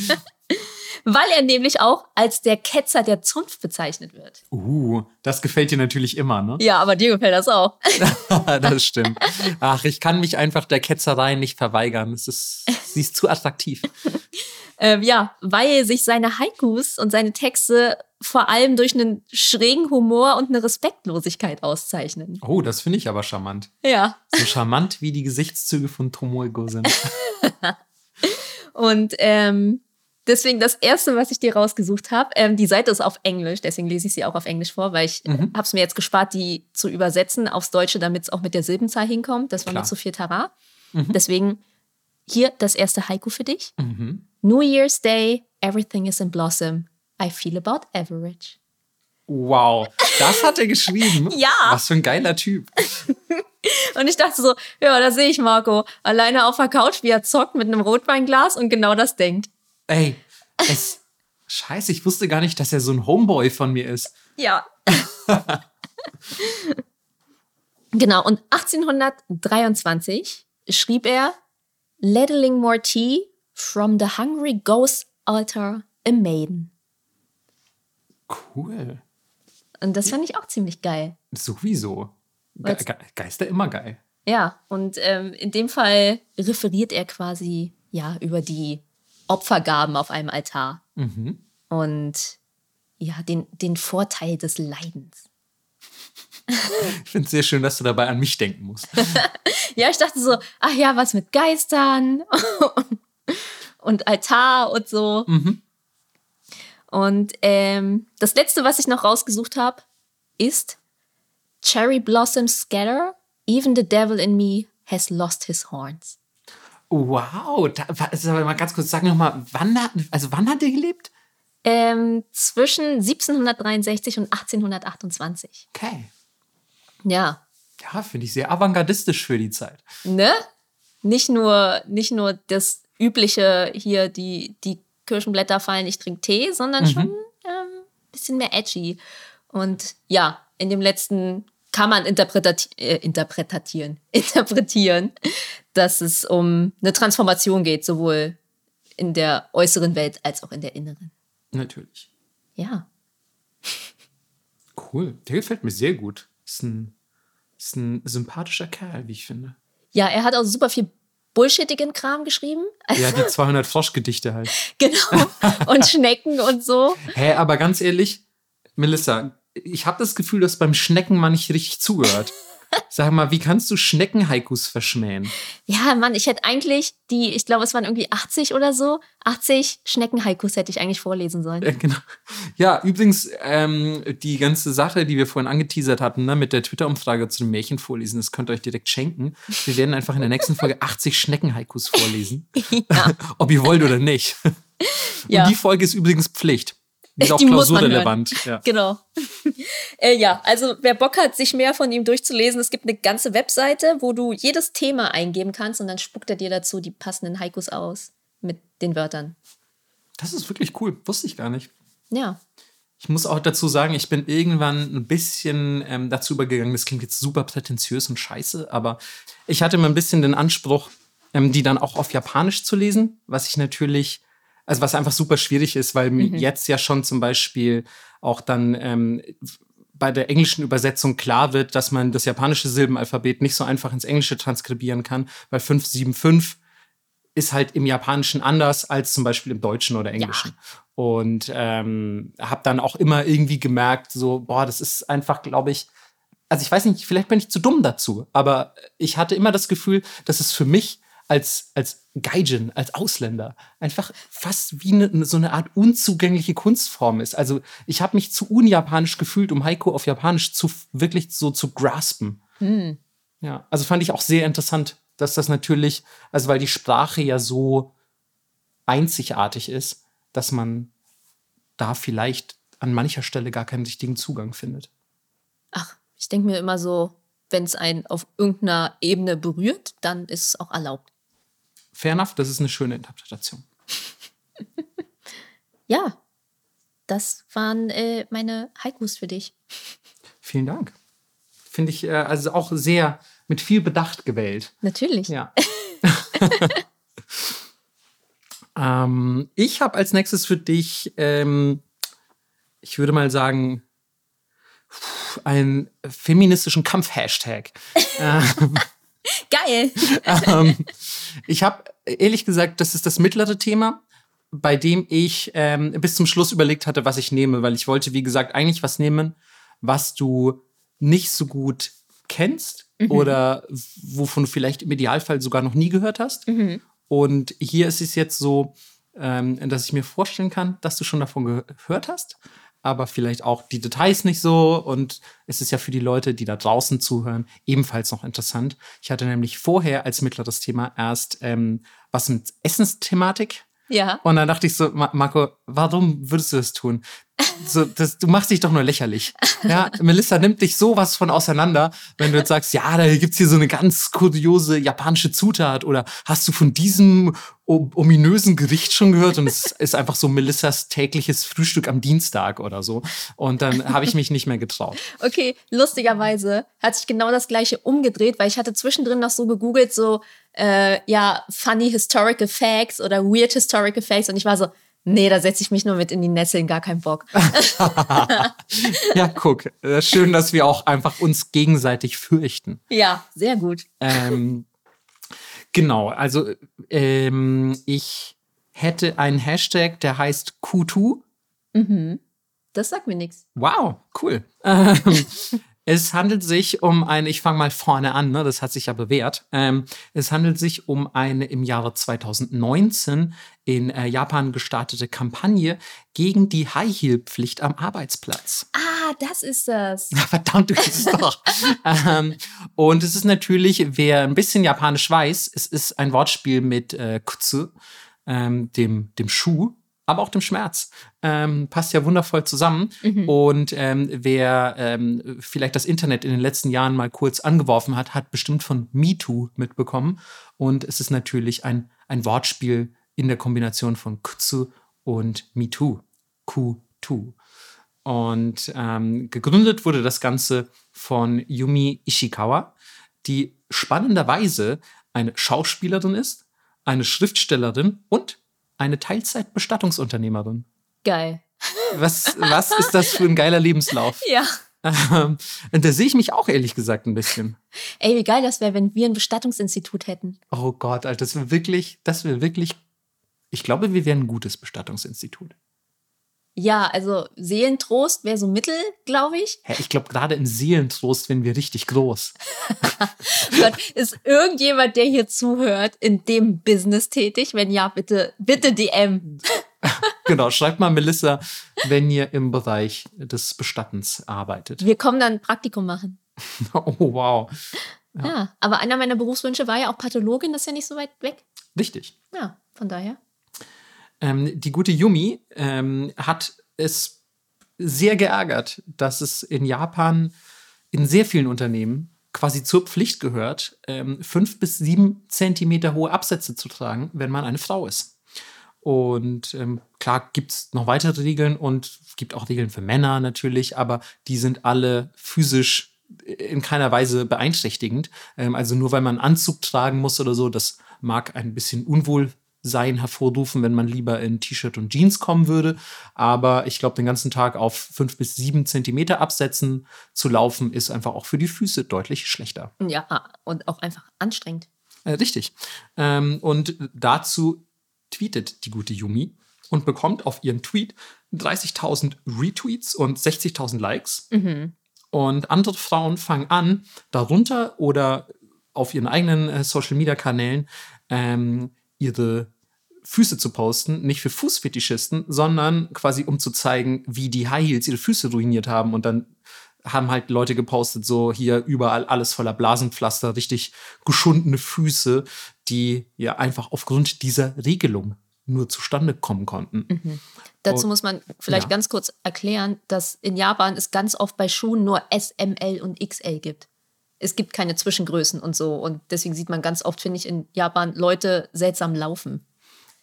Weil er nämlich auch als der Ketzer der Zunft bezeichnet wird. Uh, das gefällt dir natürlich immer, ne? Ja, aber dir gefällt das auch. <laughs> das stimmt. Ach, ich kann mich einfach der Ketzerei nicht verweigern. Es ist, sie ist zu attraktiv. Ähm, ja, weil sich seine Haikus und seine Texte vor allem durch einen schrägen Humor und eine Respektlosigkeit auszeichnen. Oh, das finde ich aber charmant. Ja. So charmant wie die Gesichtszüge von Tomoe sind. <laughs> Und ähm, deswegen das erste, was ich dir rausgesucht habe, ähm, die Seite ist auf Englisch, deswegen lese ich sie auch auf Englisch vor, weil ich Mhm. habe es mir jetzt gespart, die zu übersetzen aufs Deutsche, damit es auch mit der Silbenzahl hinkommt. Das war Klar. mir zu viel Tara. Mhm. Deswegen hier das erste Haiku für dich. Mhm. New Year's Day, everything is in blossom. I feel about average. Wow, das hat er geschrieben. <laughs> Ja. Was für ein geiler Typ. <laughs> Und ich dachte so, ja, da sehe ich Marco alleine auf der Couch, wie er zockt mit einem Rotweinglas und genau das denkt. Ey, es. Scheiße, ich wusste gar nicht, dass er so ein Homeboy von mir ist. Ja. <laughs> genau, und 1823 schrieb er Ladling more tea from the hungry ghost altar a maiden. Cool. Und das fand ich auch ziemlich geil. Sowieso. Ge Ge Geister immer geil. Ja, und ähm, in dem Fall referiert er quasi ja über die Opfergaben auf einem Altar Mhm. und ja, den, den Vorteil des Leidens. Ich finde es sehr schön, dass du dabei an mich denken musst. <laughs> Ja, ich dachte so, ach ja, was mit Geistern <laughs> und Altar und so. Mhm. Und ähm, das letzte, was ich noch rausgesucht habe, ist Cherry Blossoms Scatter. Even the devil in me has lost his horns. Wow, da, wa- also aber mal ganz kurz, sag noch mal, wann hat, also wann hat er gelebt? Ähm, zwischen 1763 und 1828. Okay. Ja, Ja, finde ich sehr avantgardistisch für die Zeit. ne? nicht nur, nicht nur das übliche hier, die, die Kirschenblätter fallen, ich trinke Tee, sondern Mhm. schon ein ähm, bisschen mehr edgy. Und ja, in dem letzten kann man interpretati äh, interpretatieren, interpretieren, <laughs> dass es um eine Transformation geht, sowohl in der äußeren Welt als auch in der inneren. Natürlich. Ja. <laughs> Cool. Der gefällt mir sehr gut. Ist ein, ist ein sympathischer Kerl, wie ich finde. Ja, er hat auch super viel bullshittigen Kram geschrieben. Ja, die <laughs> 200 Froschgedichte halt. genau. Und <laughs> Schnecken und so. Hä, aber ganz ehrlich, Melissa, ich habe das Gefühl, dass beim Schnecken mal nicht richtig zugehört. Sag mal, wie kannst du Schnecken-Haikus verschmähen? Ja, Mann, ich hätte eigentlich die, ich glaube, es waren irgendwie 80 oder so, 80 Schnecken-Haikus hätte ich eigentlich vorlesen sollen. Ja, genau. Ja, übrigens, ähm, die ganze Sache, die wir vorhin angeteasert hatten, ne, mit der Twitter-Umfrage zu den Märchen vorlesen, das könnt ihr euch direkt schenken. Wir werden einfach in der nächsten Folge 80 Schnecken-Haikus vorlesen. <laughs> Ja. <laughs> Ob ihr wollt oder nicht. Ja. Und die Folge ist übrigens Pflicht. Die ist auch klausurrelevant. Ja. Genau. <laughs> äh, ja, also wer Bock hat, sich mehr von ihm durchzulesen, es gibt eine ganze Webseite, wo du jedes Thema eingeben kannst und dann spuckt er dir dazu die passenden Haikus aus mit den Wörtern. Das ist wirklich cool. Wusste ich gar nicht. Ja. Ich muss auch dazu sagen, ich bin irgendwann ein bisschen ähm, dazu übergegangen, das klingt jetzt super prätentiös und scheiße, aber ich hatte immer ein bisschen den Anspruch, ähm, die dann auch auf Japanisch zu lesen, was ich natürlich, also was einfach super schwierig ist, weil mir jetzt ja schon zum Beispiel auch dann ähm, bei der englischen Übersetzung klar wird, dass man das japanische Silbenalphabet nicht so einfach ins Englische transkribieren kann, weil 575 ist halt im Japanischen anders als zum Beispiel im Deutschen oder Englischen. Und ähm, habe dann auch immer irgendwie gemerkt, so, boah, das ist einfach, glaube ich, also ich weiß nicht, vielleicht bin ich zu dumm dazu, aber ich hatte immer das Gefühl, dass es für mich als, als Gaijin, als Ausländer, einfach fast wie eine, so eine Art unzugängliche Kunstform ist. Also ich habe mich zu unjapanisch gefühlt, um Haiku auf Japanisch zu wirklich so zu graspen. Hm. Ja, also fand ich auch sehr interessant, dass das natürlich, also weil die Sprache ja so einzigartig ist, dass man da vielleicht an mancher Stelle gar keinen richtigen Zugang findet. Ach, ich denke mir immer so, wenn es einen auf irgendeiner Ebene berührt, dann ist es auch erlaubt. Fair enough, das ist eine schöne Interpretation. <laughs> Ja, das waren äh, meine Haikus für dich. Vielen Dank. Finde ich äh, also auch sehr mit viel Bedacht gewählt. Natürlich. Ja. <laughs> <laughs> ähm, ich habe als nächstes für dich, ähm, ich würde mal sagen, einen feministischen Kampf-Hashtag. ähm, Geil. ähm, ich habe ehrlich gesagt, das ist das mittlere Thema, bei dem ich ähm, bis zum Schluss überlegt hatte, was ich nehme, weil ich wollte, wie gesagt, eigentlich was nehmen, was du nicht so gut kennst oder wovon du vielleicht im Idealfall sogar noch nie gehört hast. Und hier ist es jetzt so, ähm, dass ich mir vorstellen kann, dass du schon davon gehört hast, aber vielleicht auch die Details nicht so. Und es ist ja für die Leute, die da draußen zuhören, ebenfalls noch interessant. Ich hatte nämlich vorher als mittleres Thema erst ähm, was mit Essensthematik. Ja. Und dann dachte ich so, Ma- Marco, warum würdest du das tun? So, das, du machst dich doch nur lächerlich. Ja, Melissa nimmt dich sowas von auseinander, wenn du jetzt sagst, ja, da gibt's hier so eine ganz kuriose japanische Zutat oder hast du von diesem ominösen Gericht schon gehört? Und es ist einfach so Melissas tägliches Frühstück am Dienstag oder so. Und dann habe ich mich nicht mehr getraut. Okay, lustigerweise hat sich genau das gleiche umgedreht, weil ich hatte zwischendrin noch so gegoogelt, so, äh, ja, funny historical facts oder weird historical facts und ich war so, nee, da setze ich mich nur mit in die Nesseln, gar keinen Bock. <laughs> Ja, guck, äh, schön, dass wir auch einfach uns gegenseitig fürchten. ja, sehr gut. Ähm, genau, also ähm, ich hätte einen Hashtag, der heißt Q2. Das sagt mir nichts. Wow, cool. <laughs> Ähm, es handelt sich um eine, ich fange mal vorne an, ne, das hat sich ja bewährt. Ähm, es handelt sich um eine im Jahre 2019 in äh, Japan gestartete Kampagne gegen die High-Heel-Pflicht am Arbeitsplatz. Ah, das ist das. <laughs> Verdammt, du kennst es doch. <laughs> ähm, und es ist natürlich, wer ein bisschen Japanisch weiß, es ist ein Wortspiel mit äh, Kutsu, ähm, dem, dem Schuh. Aber auch dem Schmerz. Ähm, passt ja wundervoll zusammen. Mhm. Und ähm, wer ähm, vielleicht das Internet in den letzten Jahren mal kurz angeworfen hat, hat bestimmt von MeToo mitbekommen. Und es ist natürlich ein, ein Wortspiel in der Kombination von Kutsu und MeToo. Q2. Und ähm, gegründet wurde das Ganze von Yumi Ishikawa, die spannenderweise eine Schauspielerin ist, eine Schriftstellerin und eine Teilzeitbestattungsunternehmerin. Geil. Was, was ist das für ein geiler Lebenslauf? Ja. Ähm, und da sehe ich mich auch ehrlich gesagt ein bisschen. Ey, wie geil das wäre, wenn wir ein Bestattungsinstitut hätten. Oh Gott, Alter, das wäre wirklich, das wäre wirklich, ich glaube, wir wären ein gutes Bestattungsinstitut. Ja, also Seelentrost wäre so mittel, glaube ich. Hä, ich glaube, gerade im Seelentrost wären wir richtig groß. <laughs> Gott, ist irgendjemand, der hier zuhört, in dem Business tätig? Wenn ja, bitte, bitte DM. <laughs> genau, schreibt mal Melissa, wenn ihr im Bereich des Bestattens arbeitet. Wir kommen dann ein Praktikum machen. <laughs> Oh, wow. Ja. aber einer meiner Berufswünsche war ja auch Pathologin, das ist ja nicht so weit weg. Richtig. Ja, von daher. Ähm, die gute Yumi ähm, hat es sehr geärgert, dass es in Japan in sehr vielen Unternehmen quasi zur Pflicht gehört, ähm, fünf bis sieben Zentimeter hohe Absätze zu tragen, wenn man eine Frau ist. Und ähm, klar gibt es noch weitere Regeln und gibt auch Regeln für Männer natürlich, aber die sind alle physisch in keiner Weise beeinträchtigend. Ähm, also nur weil man einen Anzug tragen muss oder so, das mag ein bisschen Unwohlsein hervorrufen, wenn man lieber in T-Shirt und Jeans kommen würde. Aber ich glaube, den ganzen Tag auf fünf bis sieben Zentimeter Absätzen zu laufen, ist einfach auch für die Füße deutlich schlechter. Ja, und auch einfach anstrengend. Äh, richtig. Ähm, und dazu tweetet die gute Yumi und bekommt auf ihren Tweet 30.000 Retweets und 60.000 Likes. Mhm. Und andere Frauen fangen an, darunter oder auf ihren eigenen äh, Social-Media-Kanälen ähm, ihre Füße zu posten, nicht für Fußfetischisten, sondern quasi um zu zeigen, wie die High Heels ihre Füße ruiniert haben. Und dann haben halt Leute gepostet, so hier überall alles voller Blasenpflaster, richtig geschundene Füße, die ja einfach aufgrund dieser Regelung nur zustande kommen konnten. Mhm. Dazu Und- muss man vielleicht ja. ganz kurz erklären, dass in Japan es ganz oft bei Schuhen nur S, M, L und XL gibt. Es gibt keine Zwischengrößen und so. Und deswegen sieht man ganz oft, finde ich, in Japan Leute seltsam laufen.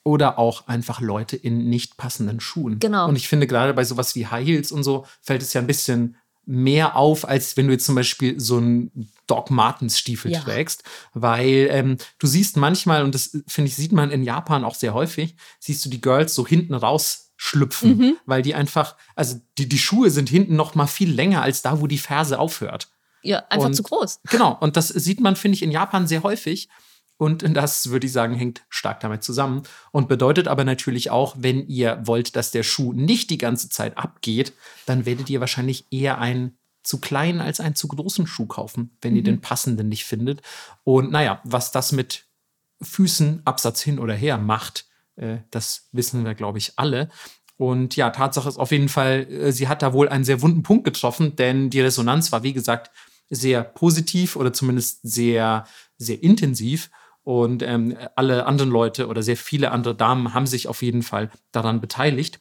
Oder auch einfach Leute in nicht passenden Schuhen. Genau. Und ich finde, gerade bei sowas wie High Heels und so fällt es ja ein bisschen mehr auf, als wenn du jetzt zum Beispiel so einen Doc Martens Stiefel Ja. trägst. Weil ähm, du siehst manchmal, und das finde ich, sieht man in Japan auch sehr häufig, siehst du die Girls so hinten raus schlüpfen, Mhm. weil die einfach, also die, die Schuhe sind hinten noch mal viel länger als da, wo die Ferse aufhört. Ja, einfach Und- zu groß. Genau, und das sieht man, finde ich, in Japan sehr häufig. Und <laughs> das, würde ich sagen, hängt stark damit zusammen. Und bedeutet aber natürlich auch, wenn ihr wollt, dass der Schuh nicht die ganze Zeit abgeht, dann werdet ihr wahrscheinlich eher einen zu kleinen als einen zu großen Schuh kaufen, wenn ihr Mhm. den passenden nicht findet. Und naja, was das mit Füßen, Absatz hin oder her macht, äh, das wissen wir, glaube ich, alle. Und ja, Tatsache ist auf jeden Fall, äh, sie hat da wohl einen sehr wunden Punkt getroffen, denn die Resonanz war, wie gesagt, sehr positiv oder zumindest sehr, sehr intensiv. Und ähm, alle anderen Leute oder sehr viele andere Damen haben sich auf jeden Fall daran beteiligt.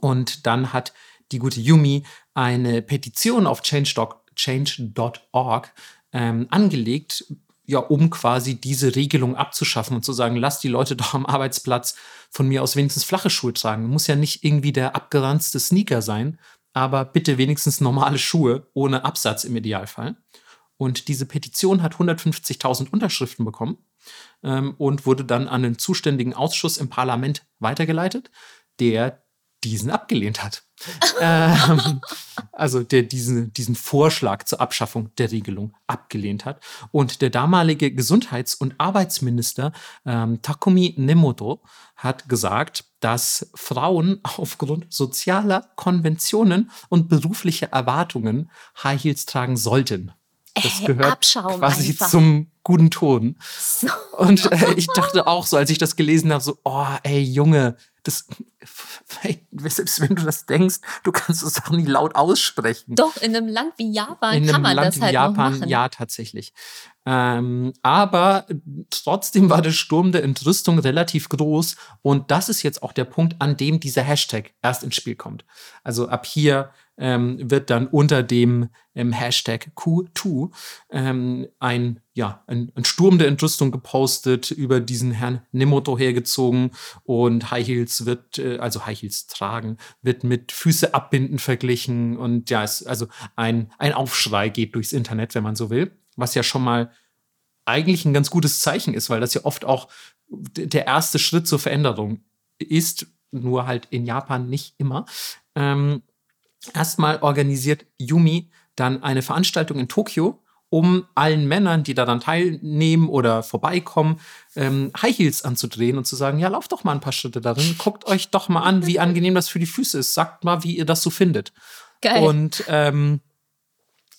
Und dann hat die gute Yumi eine Petition auf change.org change.org, ähm, angelegt, ja, um quasi diese Regelung abzuschaffen und zu sagen, lasst die Leute <laughs> doch am Arbeitsplatz von mir aus wenigstens flache Schuhe tragen. Muss ja nicht irgendwie der abgeranzte Sneaker sein, aber bitte wenigstens normale Schuhe ohne Absatz im Idealfall. Und diese Petition hat 150.000 Unterschriften bekommen ähm, und wurde dann an den zuständigen Ausschuss im Parlament weitergeleitet, der diesen abgelehnt hat. <laughs> ähm, also der diesen, diesen Vorschlag zur Abschaffung der Regelung abgelehnt hat. Und der damalige Gesundheits- und Arbeitsminister ähm, Takumi Nemoto hat gesagt, dass Frauen <laughs> aufgrund sozialer Konventionen und beruflicher Erwartungen High Heels tragen sollten. Das gehört Abschaum quasi einfach. zum guten Ton. Und äh, ich dachte auch so, als ich das gelesen habe, so, oh, ey, Junge, das, hey, <laughs> selbst wenn du das denkst, du kannst es auch nie laut aussprechen. Doch, in einem Land wie Japan In kann man Land das halt noch Japan, machen. ja, tatsächlich. Ähm, aber trotzdem war der Sturm der Entrüstung relativ groß. Und das ist jetzt auch der Punkt, an dem dieser Hashtag erst ins Spiel kommt. Also ab hier ähm, wird dann unter dem ähm, Hashtag Q2 ähm, ein, ja, ein, ein Sturm der Entrüstung gepostet, über diesen Herrn Nemoto hergezogen und High Heels wird, äh, also High Heels tragen, wird mit Füße abbinden verglichen und ja, es, also ein, ein Aufschrei geht durchs Internet, wenn man so will, was ja schon mal eigentlich ein ganz gutes Zeichen ist, weil das ja oft auch der erste Schritt zur Veränderung ist, nur halt in Japan nicht immer. Ähm, erstmal organisiert Yumi dann eine Veranstaltung in Tokio, um allen Männern, die daran teilnehmen oder vorbeikommen, ähm, High Heels anzudrehen und zu sagen, ja, lauft doch mal ein paar Schritte darin, guckt euch doch mal an, wie angenehm das für die Füße ist, sagt mal, wie ihr das so findet. Geil. Und ähm,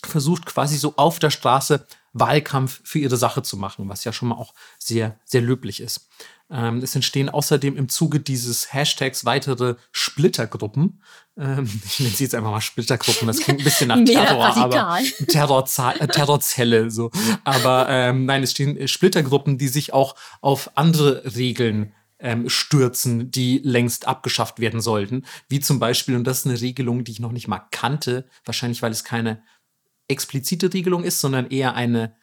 versucht quasi so auf der Straße Wahlkampf für ihre Sache zu machen, was ja schon mal auch sehr, sehr löblich ist. Ähm, es entstehen außerdem im Zuge dieses Hashtags weitere Splittergruppen. Ähm, <laughs> ich nenne sie jetzt einfach mal Splittergruppen, das klingt ein bisschen nach <laughs> Terror, aber. Terrorza äh, Terrorzelle so. Aber ähm, nein, es stehen Splittergruppen, die sich auch auf andere Regeln ähm, stürzen, die längst abgeschafft werden sollten. Wie zum Beispiel, und das ist eine Regelung, die ich noch nicht mal kannte, wahrscheinlich weil es keine explizite Regelung ist, sondern eher eine,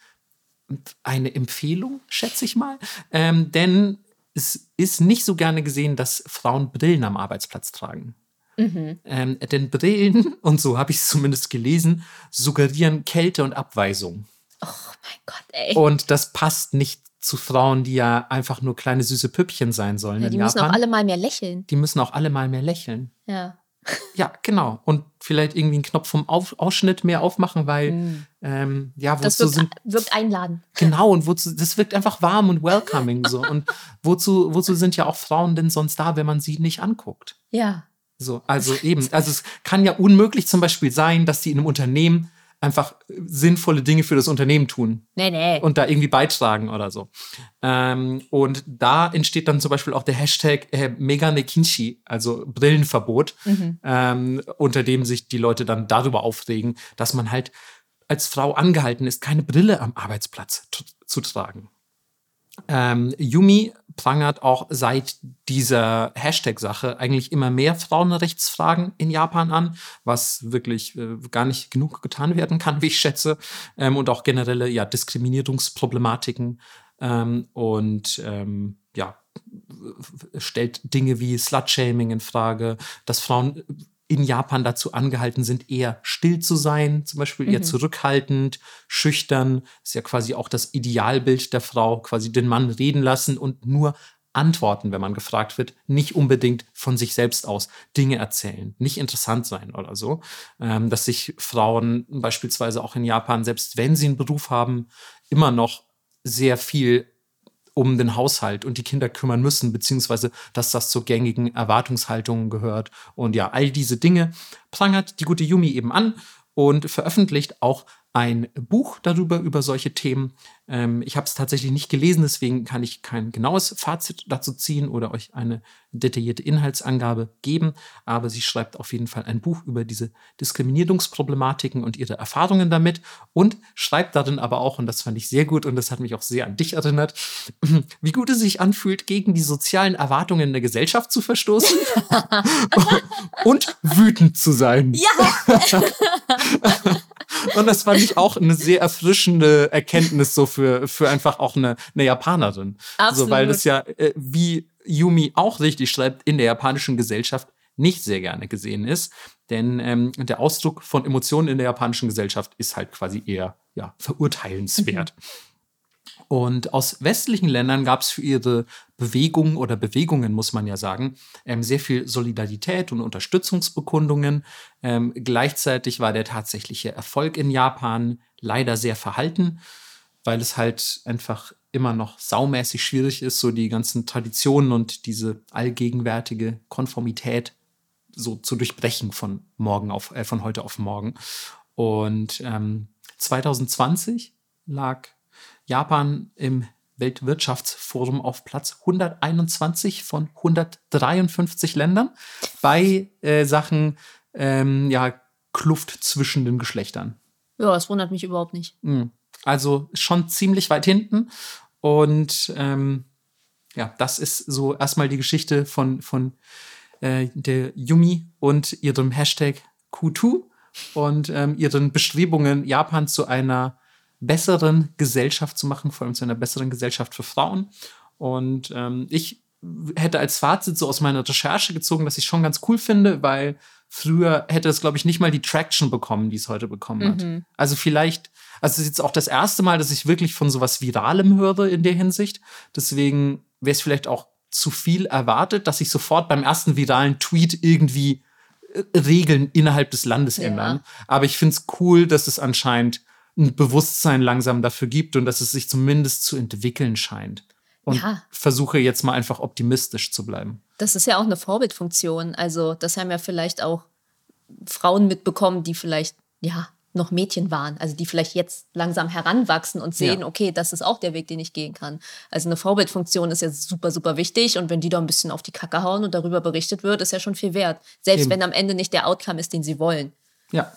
eine Empfehlung, schätze ich mal. Ähm, denn es ist nicht so gerne gesehen, dass Frauen Brillen am Arbeitsplatz tragen. Mhm. Ähm, denn Brillen, <laughs> und so habe ich es zumindest gelesen, suggerieren Kälte und Abweisung. Oh mein Gott, ey. Und das passt nicht zu Frauen, die ja einfach nur kleine süße Püppchen sein sollen ja, die müssen Japan. auch alle mal mehr lächeln. die müssen auch alle mal mehr lächeln. Ja. Ja, genau. Und vielleicht irgendwie einen Knopf vom Auf Ausschnitt mehr aufmachen, weil, Mhm. ähm, ja, Das wozu wirkt, sind. wirkt einladend. Genau, und wozu, das wirkt einfach warm und welcoming so. Und wozu, wozu sind ja auch Frauen denn sonst da, wenn man sie nicht anguckt? Ja. So, also eben, also es kann ja unmöglich zum Beispiel sein, dass die in einem Unternehmen einfach sinnvolle Dinge für das Unternehmen tun Nee, nee. und da irgendwie beitragen oder so. Ähm, und da entsteht dann zum Beispiel auch der Hashtag äh, Megane Kinshi, also Brillenverbot, Mhm. ähm, unter dem sich die Leute dann darüber aufregen, dass man halt als Frau angehalten ist, keine Brille am Arbeitsplatz zu, zu tragen. Ähm, Yumi prangert auch seit dieser Hashtag-Sache eigentlich immer mehr Frauenrechtsfragen in Japan an, was wirklich äh, gar nicht genug getan werden kann, wie ich schätze, ähm, und auch generelle ja, Diskriminierungsproblematiken ähm, und ähm, ja, stellt Dinge wie Slut-Shaming in Frage, dass Frauen in Japan dazu angehalten sind, eher still zu sein, zum Beispiel eher Mhm. zurückhaltend, schüchtern. ist ja quasi auch das Idealbild der Frau, quasi den Mann reden lassen und nur antworten, wenn man gefragt wird, nicht unbedingt von sich selbst aus Dinge erzählen, nicht interessant sein oder so. Ähm, dass sich Frauen beispielsweise auch in Japan, selbst wenn sie einen Beruf haben, immer noch sehr viel um den Haushalt und die Kinder kümmern müssen, beziehungsweise dass das zu gängigen Erwartungshaltungen gehört. Und ja, all diese Dinge prangert die gute Yumi eben an und veröffentlicht auch ein Buch darüber, über solche Themen. Ähm, ich habe es tatsächlich nicht gelesen, deswegen kann ich kein genaues Fazit dazu ziehen oder euch eine detaillierte Inhaltsangabe geben. Aber sie schreibt auf jeden Fall ein Buch über diese Diskriminierungsproblematiken und ihre Erfahrungen damit und schreibt darin aber auch, und das fand ich sehr gut und das hat mich auch sehr an dich erinnert, <clears throat> wie gut es sich anfühlt, gegen die sozialen Erwartungen der Gesellschaft zu verstoßen <laughs> und wütend zu sein. Ja, <laughs> Und das fand ich auch eine sehr erfrischende Erkenntnis so für, für einfach auch eine, eine Japanerin. absolut. So, weil das ja, äh, wie Yumi auch richtig schreibt, in der japanischen Gesellschaft nicht sehr gerne gesehen ist. Denn ähm, der Ausdruck von Emotionen in der japanischen Gesellschaft ist halt quasi eher ja, verurteilenswert. Und aus westlichen Ländern gab es für ihre Bewegungen oder Bewegungen, muss man ja sagen, ähm, sehr viel Solidarität und Unterstützungsbekundungen. Ähm, gleichzeitig war der tatsächliche Erfolg in Japan leider sehr verhalten, weil es halt einfach immer noch saumäßig schwierig ist, so die ganzen Traditionen und diese allgegenwärtige Konformität so zu durchbrechen von morgen auf, äh, von heute auf morgen. Und ähm, 2020 lag Japan im Weltwirtschaftsforum auf Platz 121 von 153 Ländern bei äh, Sachen ähm, ja, Kluft zwischen den Geschlechtern. Ja, das wundert mich überhaupt nicht. Mhm. Also schon ziemlich weit hinten. Und ähm, ja, das ist so erstmal die Geschichte von, von äh, der Yumi und ihrem Hashtag Q2 und ähm, ihren Bestrebungen, Japan zu einer besseren Gesellschaft zu machen, vor allem zu einer besseren Gesellschaft für Frauen. Und ähm, ich hätte als Fazit so aus meiner Recherche gezogen, dass ich schon ganz cool finde, weil früher hätte es, glaube ich, nicht mal die Traction bekommen, die es heute bekommen hat. Mhm. Also vielleicht, also es ist jetzt auch das erste Mal, dass ich wirklich von sowas Viralem höre in der Hinsicht. Deswegen wäre es vielleicht auch zu viel erwartet, dass sich sofort beim ersten viralen Tweet irgendwie äh, Regeln innerhalb des Landes Ja. ändern. Aber ich finde es cool, dass es anscheinend ein Bewusstsein langsam dafür gibt und dass es sich zumindest zu entwickeln scheint. Und Ja. versuche jetzt mal einfach optimistisch zu bleiben. Das ist ja auch eine Vorbildfunktion. Also, das haben ja vielleicht auch Frauen mitbekommen, die vielleicht, ja, noch Mädchen waren. Also, die vielleicht jetzt langsam heranwachsen und sehen, Ja. okay, das ist auch der Weg, den ich gehen kann. Also, eine Vorbildfunktion ist ja super, super wichtig. Und wenn die da ein bisschen auf die Kacke hauen und darüber berichtet wird, ist ja schon viel wert. Selbst Eben. wenn am Ende nicht der Outcome ist, den sie wollen. Ja.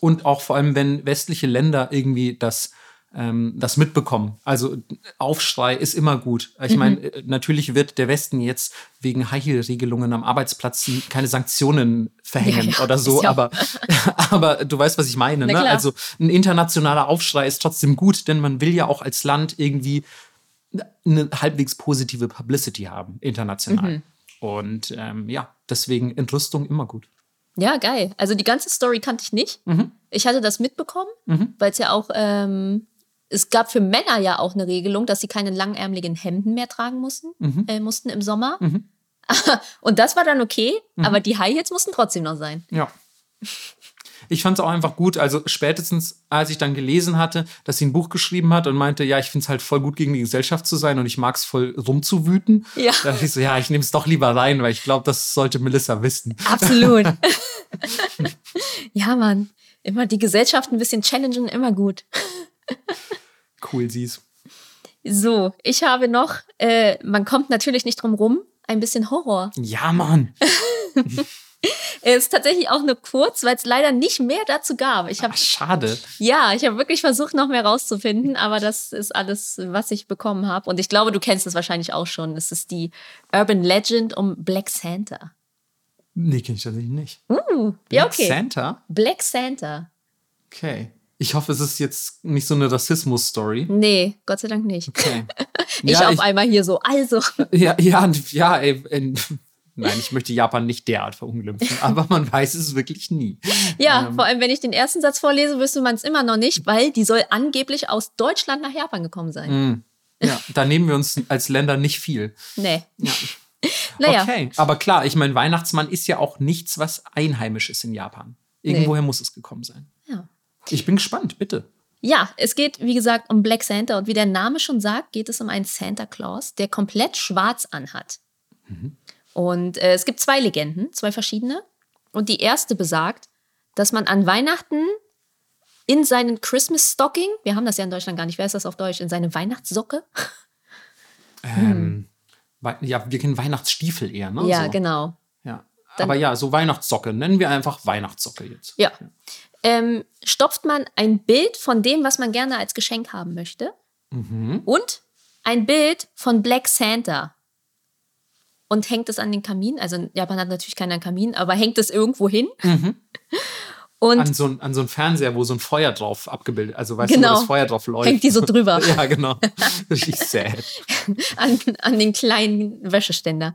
Und auch vor allem, wenn westliche Länder irgendwie das, ähm, das mitbekommen. Also Aufschrei ist immer gut. Ich meine, äh, natürlich wird der Westen jetzt wegen High-Heel-Regelungen am Arbeitsplatz keine Sanktionen verhängen Ja, <laughs> ja, oder so, ja aber, <laughs> aber du weißt, was ich meine. Ne? Also ein internationaler Aufschrei ist trotzdem gut, denn man will ja auch als Land irgendwie eine halbwegs positive Publicity haben, international. Und ähm, ja, deswegen Entrüstung immer gut. Ja, geil. Also die ganze Story kannte ich nicht. Ich hatte das mitbekommen, weil es ja auch, ähm, es gab für Männer ja auch eine Regelung, dass sie keine langärmeligen Hemden mehr tragen mussten, äh, mussten im Sommer. <laughs> Und das war dann okay, aber die High Heels mussten trotzdem noch sein. Ja. <laughs> Ich fand es auch einfach gut, also spätestens als ich dann gelesen hatte, dass sie ein Buch geschrieben hat und meinte, ja, ich finde es halt voll gut gegen die Gesellschaft zu sein und ich mag es voll rumzuwüten. Ja. Da dachte ich so, ja, ich nehme es doch lieber rein, weil ich glaube, das sollte Melissa wissen. Absolut. <laughs> <laughs> ja, Mann. Immer die Gesellschaft ein bisschen challengen, immer gut. <laughs> Cool, sieh's. So, ich habe noch, äh, man kommt natürlich nicht drum rum, ein bisschen Horror. Ja, Mann. <laughs> Er ist tatsächlich auch nur kurz, weil es leider nicht mehr dazu gab. Ich habe Ach, schade. Ja, ich habe wirklich versucht, noch mehr rauszufinden, aber das ist alles, was ich bekommen habe. Und ich glaube, du kennst es wahrscheinlich auch schon. Es ist die Urban Legend um Black Santa. Nee, kenne ich tatsächlich nicht. Uh, ja, okay. Santa? Black Santa. Okay. Ich hoffe, es ist jetzt nicht so eine Rassismus-Story. Nee, Gott sei Dank nicht. Okay. <laughs> Ich ja, auf einmal hier so, also. Ja, ja, ja, ey, nein, ich möchte Japan nicht derart verunglimpfen, aber man weiß es wirklich nie. Ja, Ähm. vor allem, wenn ich den ersten Satz vorlese, wüsste man es immer noch nicht, weil die soll angeblich aus Deutschland nach Japan gekommen sein. Mm. Ja, da nehmen wir uns als Länder nicht viel. Nee. Ja. <laughs> Naja, Okay, aber klar, ich meine, Weihnachtsmann ist ja auch nichts, was einheimisch ist in Japan. Irgendwoher muss es gekommen sein. ja. Ich bin gespannt, bitte. Ja, es geht, wie gesagt, um Black Santa. Und wie der Name schon sagt, geht es um einen Santa Claus, der komplett schwarz anhat. Und äh, es gibt zwei Legenden, zwei verschiedene. Und die erste besagt, dass man an Weihnachten in seinen Christmas Stocking, wir haben das ja in Deutschland gar nicht, wer ist das auf Deutsch, in seine Weihnachtssocke? <laughs> Ähm, Wei- ja, wir kennen Weihnachtsstiefel eher, ne? ja, so. genau. Ja. Dann- Aber ja, so Weihnachtssocke. Nennen wir einfach Weihnachtssocke jetzt. Ja. Ähm, stopft man ein Bild von dem, was man gerne als Geschenk haben möchte. Und ein Bild von Black Santa. Und hängt es an den Kamin. Also Japan hat natürlich keinen Kamin, aber hängt es irgendwo hin. <laughs> Und An so, ein- an so ein Fernseher, wo so ein Feuer drauf abgebildet, also weißt du, Genau. wo das Feuer drauf läuft. Hängt die so drüber. <laughs> ja, genau. <laughs> Richtig sad. an, an den kleinen Wäscheständer.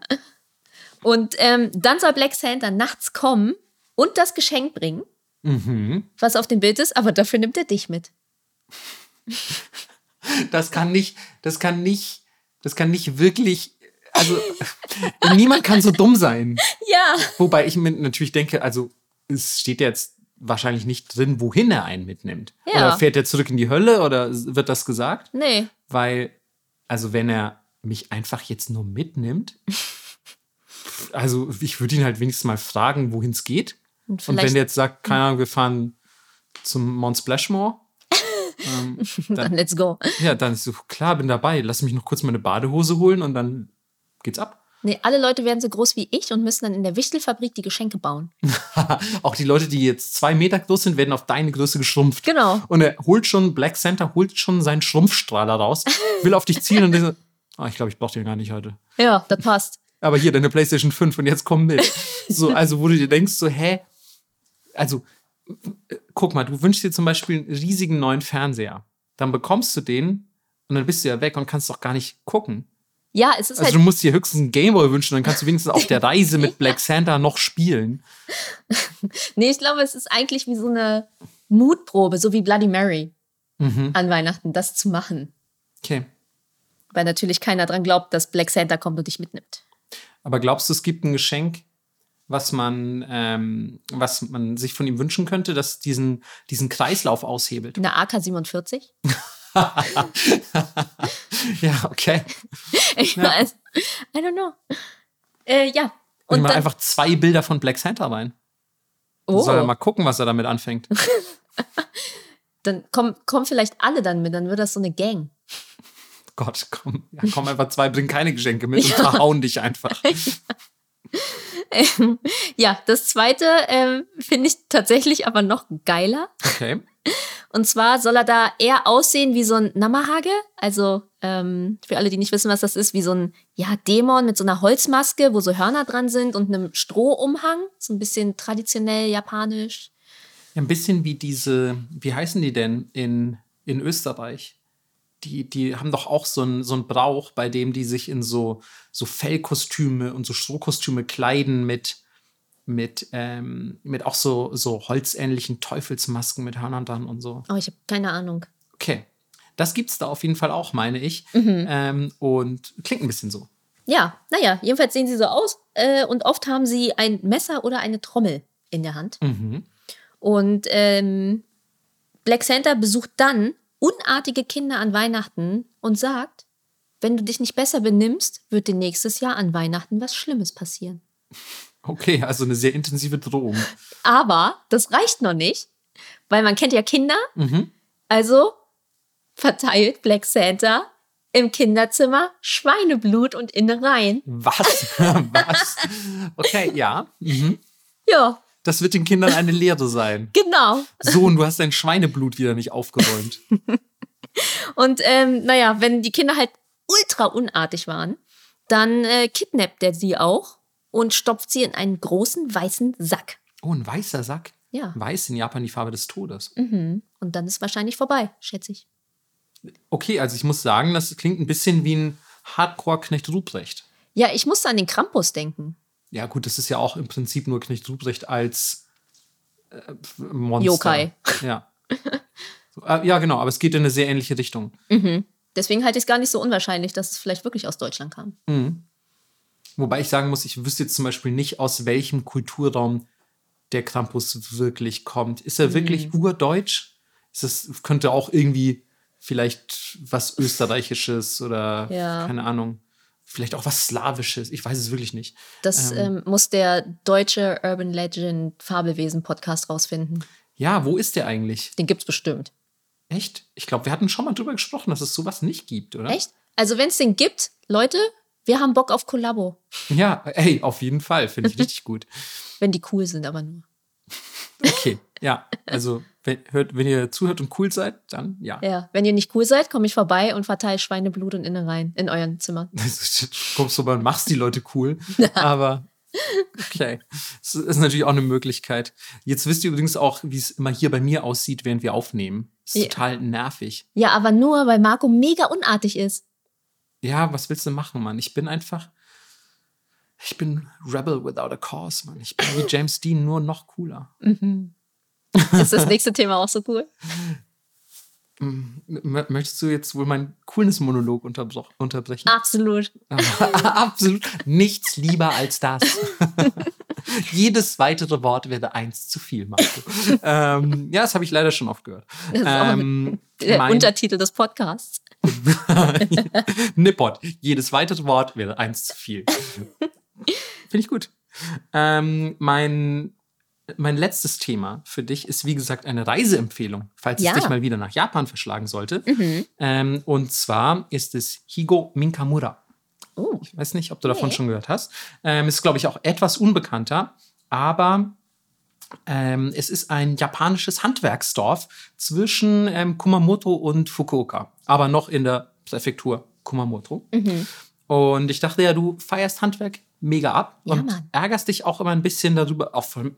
Und ähm, dann soll Black Santa nachts kommen und das Geschenk bringen, Mhm. was auf dem Bild ist, aber dafür nimmt er dich mit. Das kann nicht, das kann nicht, das kann nicht wirklich, also niemand kann so dumm sein. Ja. Wobei ich mir natürlich denke, also es steht jetzt wahrscheinlich nicht drin, wohin er einen mitnimmt. Ja. Oder fährt er zurück in die Hölle oder wird das gesagt? Nee. Weil, also wenn er mich einfach jetzt nur mitnimmt, also ich würde ihn halt wenigstens mal fragen, wohin es geht. Und Und wenn der jetzt sagt, keine Ahnung, wir fahren zum Mount Splashmore, <laughs> Ähm, Dann dann, let's go. ja, dann ist so, klar, bin dabei. Lass mich noch kurz meine Badehose holen und dann geht's ab. Nee, alle Leute werden so groß wie ich und müssen dann in der Wichtelfabrik die Geschenke bauen. <laughs> Auch die Leute, die jetzt zwei Meter groß sind, werden auf deine Größe geschrumpft. Genau. Und er holt schon, Black Santa holt schon seinen Schrumpfstrahler raus, will auf dich zielen und so, ah, ich glaube, ich brauche den gar nicht heute. Ja, das passt. Aber hier, deine PlayStation 5 und jetzt komm mit. So, <laughs> also, wo du dir denkst, so, hä? Also, guck mal, du wünschst dir zum Beispiel einen riesigen neuen Fernseher. Dann bekommst du den und dann bist du ja weg und kannst doch gar nicht gucken. Ja, es ist Also, halt. du musst dir höchstens einen Gameboy wünschen, dann kannst du wenigstens auf der Reise mit <laughs> Black Santa noch spielen. <laughs> Nee, ich glaube, es ist eigentlich wie so eine Mutprobe, so wie Bloody Mary Mhm. an Weihnachten, das zu machen. Okay. Weil natürlich keiner dran glaubt, dass Black Santa kommt und dich mitnimmt. Aber glaubst du, es gibt ein Geschenk, was man, ähm, was man sich von ihm wünschen könnte, das diesen, diesen Kreislauf aushebelt? Eine AK-47? <laughs> <laughs> ja, okay. <laughs> Ich weiß. I don't know. Äh, ja. Und Und mal einfach zwei Bilder von Black Santa rein. oh, Soll er mal gucken, was er damit anfängt. <laughs> dann kommen, kommen vielleicht alle dann mit, dann wird das so eine Gang. Gott, komm, ja, komm einfach zwei, bring keine Geschenke mit und verhauen dich einfach. Ähm, ja, das zweite ähm, finde ich tatsächlich aber noch geiler. Okay. Und zwar soll er da eher aussehen wie so ein Namahage. Also ähm, für alle, die nicht wissen, was das ist, wie so ein ja, Dämon mit so einer Holzmaske, wo so Hörner dran sind und einem Strohumhang. So ein bisschen traditionell japanisch. Ja, ein bisschen wie diese, wie heißen die denn in, in Österreich? Die, die haben doch auch so einen so einen Brauch, bei dem die sich in so, so Fellkostüme und so Strohkostüme kleiden mit, mit, ähm, mit auch so, so holzähnlichen Teufelsmasken mit Hörnern dran und so. Oh, ich habe keine Ahnung. Okay. Das gibt's da auf jeden Fall auch, meine ich. Ähm, und klingt ein bisschen so. Ja, naja, jedenfalls sehen sie so aus. Äh, und oft haben sie ein Messer oder eine Trommel in der Hand. Mhm. Und ähm, Black Santa besucht dann unartige Kinder an Weihnachten und sagt, wenn du dich nicht besser benimmst, wird dir nächstes Jahr an Weihnachten was Schlimmes passieren. Okay, also eine sehr intensive Drohung. Aber das reicht noch nicht, weil man kennt ja Kinder. Mhm. Also verteilt Black Santa im Kinderzimmer Schweineblut und Innereien. Was? <laughs> Was? Okay, ja. Mhm. Ja, Das wird den Kindern eine Lehre sein. genau. Sohn, du hast dein Schweineblut wieder nicht aufgeräumt. <laughs> Und ähm, naja, wenn die Kinder halt ultra unartig waren, dann äh, kidnappt er sie auch und stopft sie in einen großen weißen Sack. Oh, ein weißer Sack. Ja. Weiß in Japan die Farbe des Todes. Mhm. Und dann ist wahrscheinlich vorbei, schätze ich. Okay, also ich muss sagen, das klingt ein bisschen wie ein Hardcore-Knecht Ruprecht. Ja, ich musste an den Krampus denken. Ja, gut, das ist ja auch im Prinzip nur Knecht Ruprecht als äh, Monster. Yokai. Ja. <laughs> So, äh, ja, genau, aber es geht in eine sehr ähnliche Richtung. Mhm. Deswegen halte ich es gar nicht so unwahrscheinlich, dass es vielleicht wirklich aus Deutschland kam. Mhm. Wobei ich sagen muss, ich wüsste jetzt zum Beispiel nicht, aus welchem Kulturraum der Krampus wirklich kommt. Ist er wirklich urdeutsch? Ist das, könnte auch irgendwie vielleicht was Österreichisches oder Ja. keine Ahnung, vielleicht auch was Slawisches. Ich weiß es wirklich nicht. Das ähm, muss der deutsche Urban Legend Fabelwesen Podcast rausfinden. Ja, wo ist der eigentlich? Den gibt's bestimmt. Echt? Ich glaube, wir hatten schon mal drüber gesprochen, dass es sowas nicht gibt, oder? Echt? Also wenn es den gibt, Leute, wir haben Bock auf Kollabo. Ja, ey, auf jeden Fall. Finde ich richtig gut. Wenn die cool sind, aber nur. Okay, ja. Also, wenn, hört, wenn ihr zuhört und cool seid, dann ja. Ja, wenn ihr nicht cool seid, komme ich vorbei und verteile Schweineblut und Innereien in euren Zimmern. <laughs> Du kommst vorbei und machst die Leute cool. <laughs> Aber okay. Das ist natürlich auch eine Möglichkeit. Jetzt wisst ihr übrigens auch, wie es immer hier bei mir aussieht, während wir aufnehmen. Das ist Ja. total nervig. Ja, aber nur, weil Marco mega unartig ist. Ja, was willst du machen, Mann? Ich bin einfach. Ich bin Rebel without a cause, Mann. Ich bin wie <gasps> James Dean, nur noch cooler. Ist das nächste Thema auch so cool? <laughs> Möchtest du jetzt wohl meinen Coolness-Monolog unterbrechen? Absolut. <laughs> Absolut nichts lieber als das. <laughs> <laughs> Jedes weitere Wort wäre eins zu viel, Marco. ähm, ja, das habe ich leider schon oft gehört. Ähm, Der Untertitel des Podcasts. <laughs> Nippot. Jedes weitere Wort wäre eins zu viel. Finde ich gut. Ähm, mein mein letztes Thema für dich ist, wie gesagt, eine Reiseempfehlung, falls Ja. es dich mal wieder nach Japan verschlagen sollte. Mhm. Ähm, und zwar ist es Higo Minkamura. Oh. Ich weiß nicht, ob du davon Nee. schon gehört hast. Ähm, ist, glaube ich, auch etwas unbekannter, aber ähm, es ist ein japanisches Handwerksdorf zwischen ähm, Kumamoto und Fukuoka, aber noch in der Präfektur Kumamoto. Mhm. Und ich dachte ja, du feierst Handwerk mega ab Ja, und Mann. ärgerst dich auch immer ein bisschen darüber. Auch von,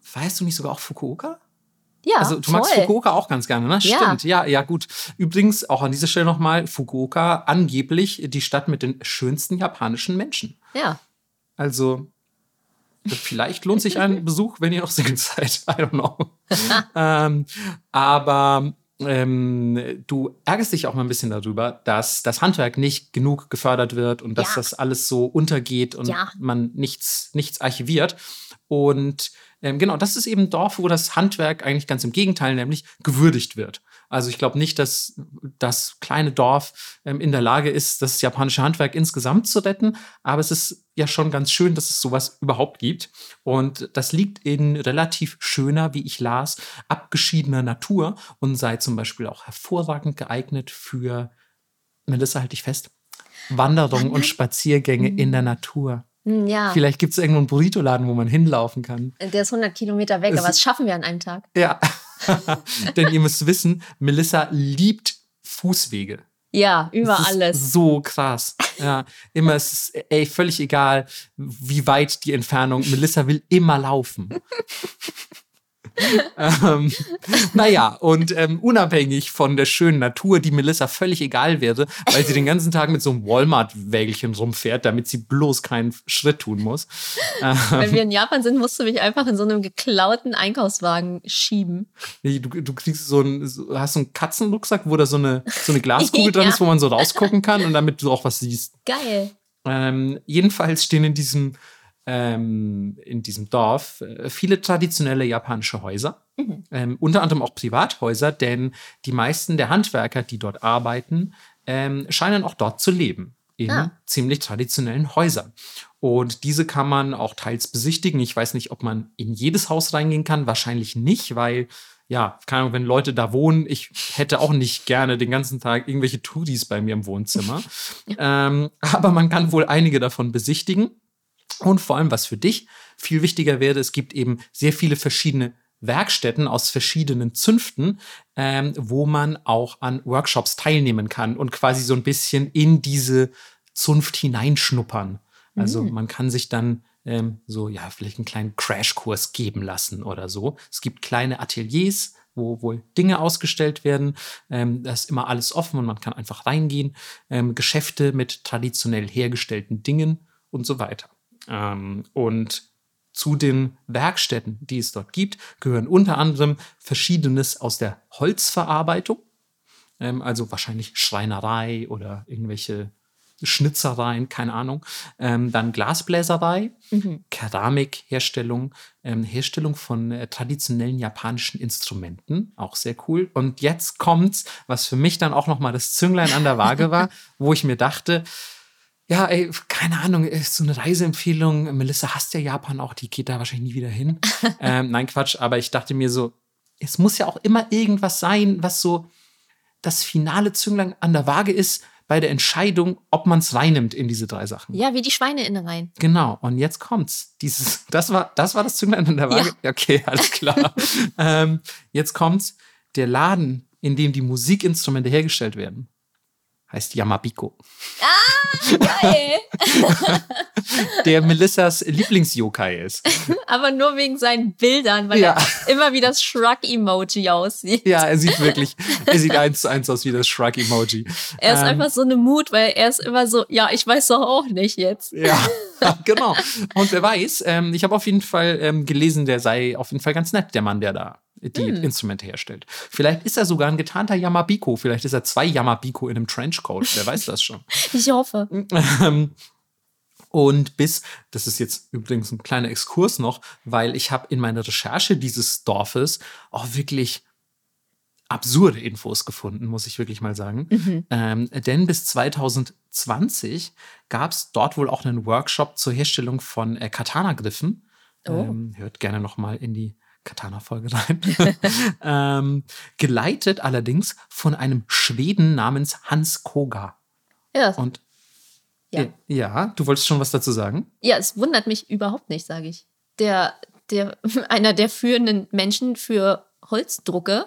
feierst du nicht sogar auch Fukuoka? Ja, Also du magst voll. Fukuoka auch ganz gerne, ne? Ja. Stimmt, ja, ja, gut. Übrigens auch an dieser Stelle nochmal, Fukuoka angeblich die Stadt mit den schönsten japanischen Menschen. Ja. Also vielleicht lohnt sich ein <laughs> Besuch, wenn ihr noch Single seid. I don't know. <laughs> ähm, aber ähm, du ärgerst dich auch mal ein bisschen darüber, dass das Handwerk nicht genug gefördert wird und dass Ja. das alles so untergeht und Ja. man nichts, nichts archiviert. Und ähm, genau, das ist eben ein Dorf, wo das Handwerk eigentlich ganz im Gegenteil, nämlich gewürdigt wird. Also ich glaube nicht, dass das kleine Dorf ähm, in der Lage ist, das japanische Handwerk insgesamt zu retten, aber es ist ja schon ganz schön, dass es sowas überhaupt gibt. Und das liegt in relativ schöner, wie ich las, abgeschiedener Natur und sei zum Beispiel auch hervorragend geeignet für, Melissa, halt dich fest, Wanderungen und Spaziergänge in der Natur. Hm, Ja. Vielleicht gibt es irgendwo einen Burrito-Laden, wo man hinlaufen kann. Der ist 100 Kilometer weg, Es- aber das schaffen wir an einem Tag. Ja. <laughs> Denn ihr müsst wissen, Melissa liebt Fußwege. Ja, über Das ist alles. So krass. Ja, immer es ist ey, völlig egal, wie weit die Entfernung. Melissa will immer laufen. Ähm, naja, und ähm, unabhängig von der schönen Natur, die Melissa völlig egal wäre, weil sie den ganzen Tag mit so einem Walmart-Wägelchen rumfährt, damit sie bloß keinen Schritt tun muss. Wenn wir in Japan sind, musst du mich einfach in so einem geklauten Einkaufswagen schieben. Du, du kriegst so einen, hast so einen Katzenrucksack, wo da so eine, so eine Glaskugel <laughs> dran Ja. ist, wo man so rausgucken kann und damit du auch was siehst. Geil. Ähm, jedenfalls stehen in diesem, ähm, in diesem Dorf äh, viele traditionelle japanische Häuser. Mhm. Ähm, unter anderem auch Privathäuser, denn die meisten der Handwerker, die dort arbeiten, ähm, scheinen auch dort zu leben. In Ah. ziemlich traditionellen Häusern. Und diese kann man auch teils besichtigen. Ich weiß nicht, ob man in jedes Haus reingehen kann. Wahrscheinlich nicht, weil, ja, keine Ahnung, wenn Leute da wohnen, ich hätte auch nicht gerne den ganzen Tag irgendwelche Tudis bei mir im Wohnzimmer. <laughs> ähm, aber man kann wohl einige davon besichtigen. Und vor allem, was für dich viel wichtiger wäre, es gibt eben sehr viele verschiedene Werkstätten aus verschiedenen Zünften, ähm, wo man auch an Workshops teilnehmen kann und quasi so ein bisschen in diese Zunft hineinschnuppern. Also Mhm. man kann sich dann ähm, so, ja, vielleicht einen kleinen Crashkurs geben lassen oder so. Es gibt kleine Ateliers, wo wohl Dinge ausgestellt werden. Ähm, da ist immer alles offen und man kann einfach reingehen. Ähm, Geschäfte mit traditionell hergestellten Dingen und so weiter. Ähm, und zu den Werkstätten, die es dort gibt, gehören unter anderem Verschiedenes aus der Holzverarbeitung, ähm, also wahrscheinlich Schreinerei oder irgendwelche Schnitzereien, keine Ahnung. Ähm, dann Glasbläserei, Mhm. Keramikherstellung, ähm, Herstellung von äh, traditionellen japanischen Instrumenten, auch sehr cool. Und jetzt kommt's, was für mich dann auch noch mal das Zünglein an der Waage war, <laughs> wo ich mir dachte, ja, ey, keine Ahnung, ist so eine Reiseempfehlung. Melissa hasst ja Japan auch, die geht da wahrscheinlich nie wieder hin. <laughs> ähm, nein, Quatsch, aber ich dachte mir so, es muss ja auch immer irgendwas sein, was so das finale Zünglein an der Waage ist bei der Entscheidung, ob man es reinnimmt in diese drei Sachen. Ja, wie die Schweineinnereien. Genau, und jetzt kommt's. Dieses, <laughs> das war, das war das Zünglein an der Waage. Okay, alles klar. <laughs> ähm, jetzt kommt's. Der Laden, in dem die Musikinstrumente hergestellt werden, heißt Yamabiko. Geil. <laughs> Der Melissas Lieblings-Yokai ist. <laughs> Aber nur wegen seinen Bildern, weil Ja. er immer wie das Shrug-Emoji aussieht. Ja, er sieht wirklich, er sieht eins zu eins aus wie das Shrug-Emoji. Er ist Ähm, einfach so eine Mut, weil er ist immer so, ja, ich weiß doch auch nicht jetzt. Ja, <laughs> genau. Und wer weiß, ähm, ich habe auf jeden Fall ähm, gelesen, der sei auf jeden Fall ganz nett, der Mann, der da die Hm. Instrumente herstellt. Vielleicht ist er sogar ein getarnter Yamabiko. Vielleicht ist er zwei Yamabiko in einem Trenchcoat. Wer weiß das schon. <laughs> Ich hoffe. Ähm, Und bis, das ist jetzt übrigens ein kleiner Exkurs noch, weil ich habe in meiner Recherche dieses Dorfes auch wirklich absurde Infos gefunden, muss ich wirklich mal sagen. Mhm. Ähm, denn bis 2020 gab es dort wohl auch einen Workshop zur Herstellung von äh, Katana-Griffen Oh. Ähm, hört gerne nochmal in die Katana-Folge rein. <laughs> ähm, geleitet allerdings von einem Schweden namens Hans Koga. Ja, Und Ja. ja, du wolltest schon was dazu sagen? ja, es wundert mich überhaupt nicht, sage ich. Der, der, <laughs> einer der führenden Menschen für Holzdrucke.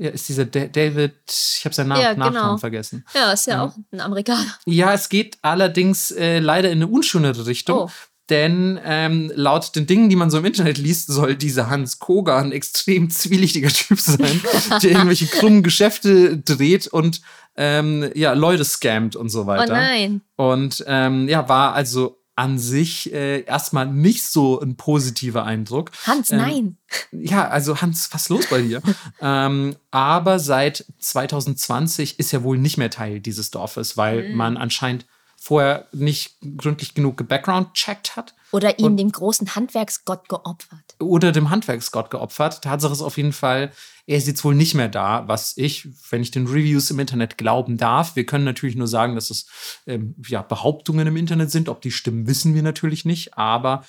Ja, ist dieser Da- David, ich habe seinen Nach Ja, genau. Nachnamen vergessen. Ja, ist ja, Ja. auch ein Amerikaner. Ja, es geht allerdings äh, leider in eine unschönere Richtung. Oh. Denn ähm, laut den Dingen, die man so im Internet liest, soll dieser Hans Koga ein extrem zwielichtiger Typ sein, <laughs> der irgendwelche krummen Geschäfte dreht und ähm, ja, Leute scammt und so Oh weiter. nein. Und ähm, ja, war also an sich äh, erstmal nicht so ein positiver Eindruck. Hans, Ähm, nein. Ja, also Hans, was ist los bei dir? <laughs> ähm, aber seit 2020 ist er wohl nicht mehr Teil dieses Dorfes, weil Mhm. man anscheinend vorher nicht gründlich genug gebackground-checkt hat Oder ihm und- dem großen Handwerksgott geopfert. oder dem Handwerksgott geopfert. Tatsache ist auf jeden Fall, er ist jetzt wohl nicht mehr da, was ich, wenn ich den Reviews im Internet glauben darf. Wir können natürlich nur sagen, dass es ähm, ja, Behauptungen im Internet sind. Ob die stimmen, wissen wir natürlich nicht. Aber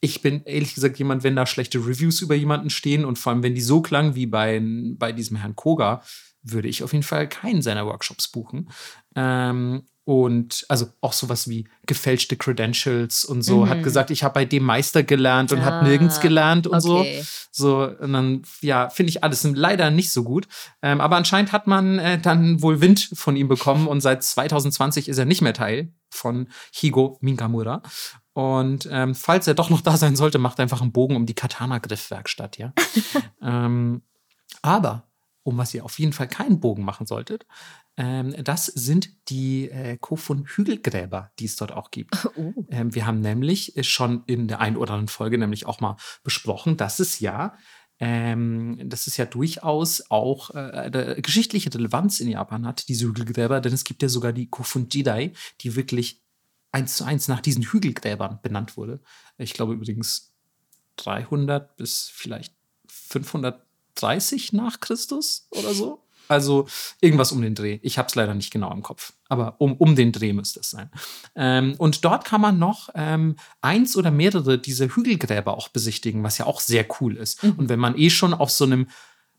ich bin ehrlich gesagt jemand, wenn da schlechte Reviews über jemanden stehen und vor allem, wenn die so klangen wie bei, bei diesem Herrn Koga, würde ich auf jeden Fall keinen seiner Workshops buchen. Ähm, und also auch sowas wie gefälschte Credentials und so. Mhm. Hat gesagt, ich habe bei dem Meister gelernt und Ah, hat nirgends gelernt und okay. so. So, und dann, ja, finde ich alles leider nicht so gut. Ähm, aber anscheinend hat man äh, dann wohl Wind von ihm bekommen und seit 2020 ist er nicht mehr Teil von Higo Mingamura. Und ähm, falls er doch noch da sein sollte, macht einfach einen Bogen um die Katana-Griffwerkstatt, ja. <laughs> ähm, aber um was ihr auf jeden Fall keinen Bogen machen solltet, ähm, das sind die äh, Kofun-Hügelgräber, die es dort auch gibt. <laughs> Oh. Ähm, wir haben nämlich äh, schon in der einen oder anderen Folge nämlich auch mal besprochen, dass es ja, ähm, dass es ja durchaus auch äh, eine geschichtliche Relevanz in Japan hat, diese Hügelgräber, denn es gibt ja sogar die Kofun-Jidai, die wirklich eins zu eins nach diesen Hügelgräbern benannt wurde. Ich glaube übrigens 300 bis vielleicht 530 nach Christus oder so. Also irgendwas um den Dreh. Ich habe es leider nicht genau im Kopf, aber um, um den Dreh müsste es sein. Ähm, und dort kann man noch ähm, eins oder mehrere dieser Hügelgräber auch besichtigen, was ja auch sehr cool ist. Und wenn man eh schon auf so einem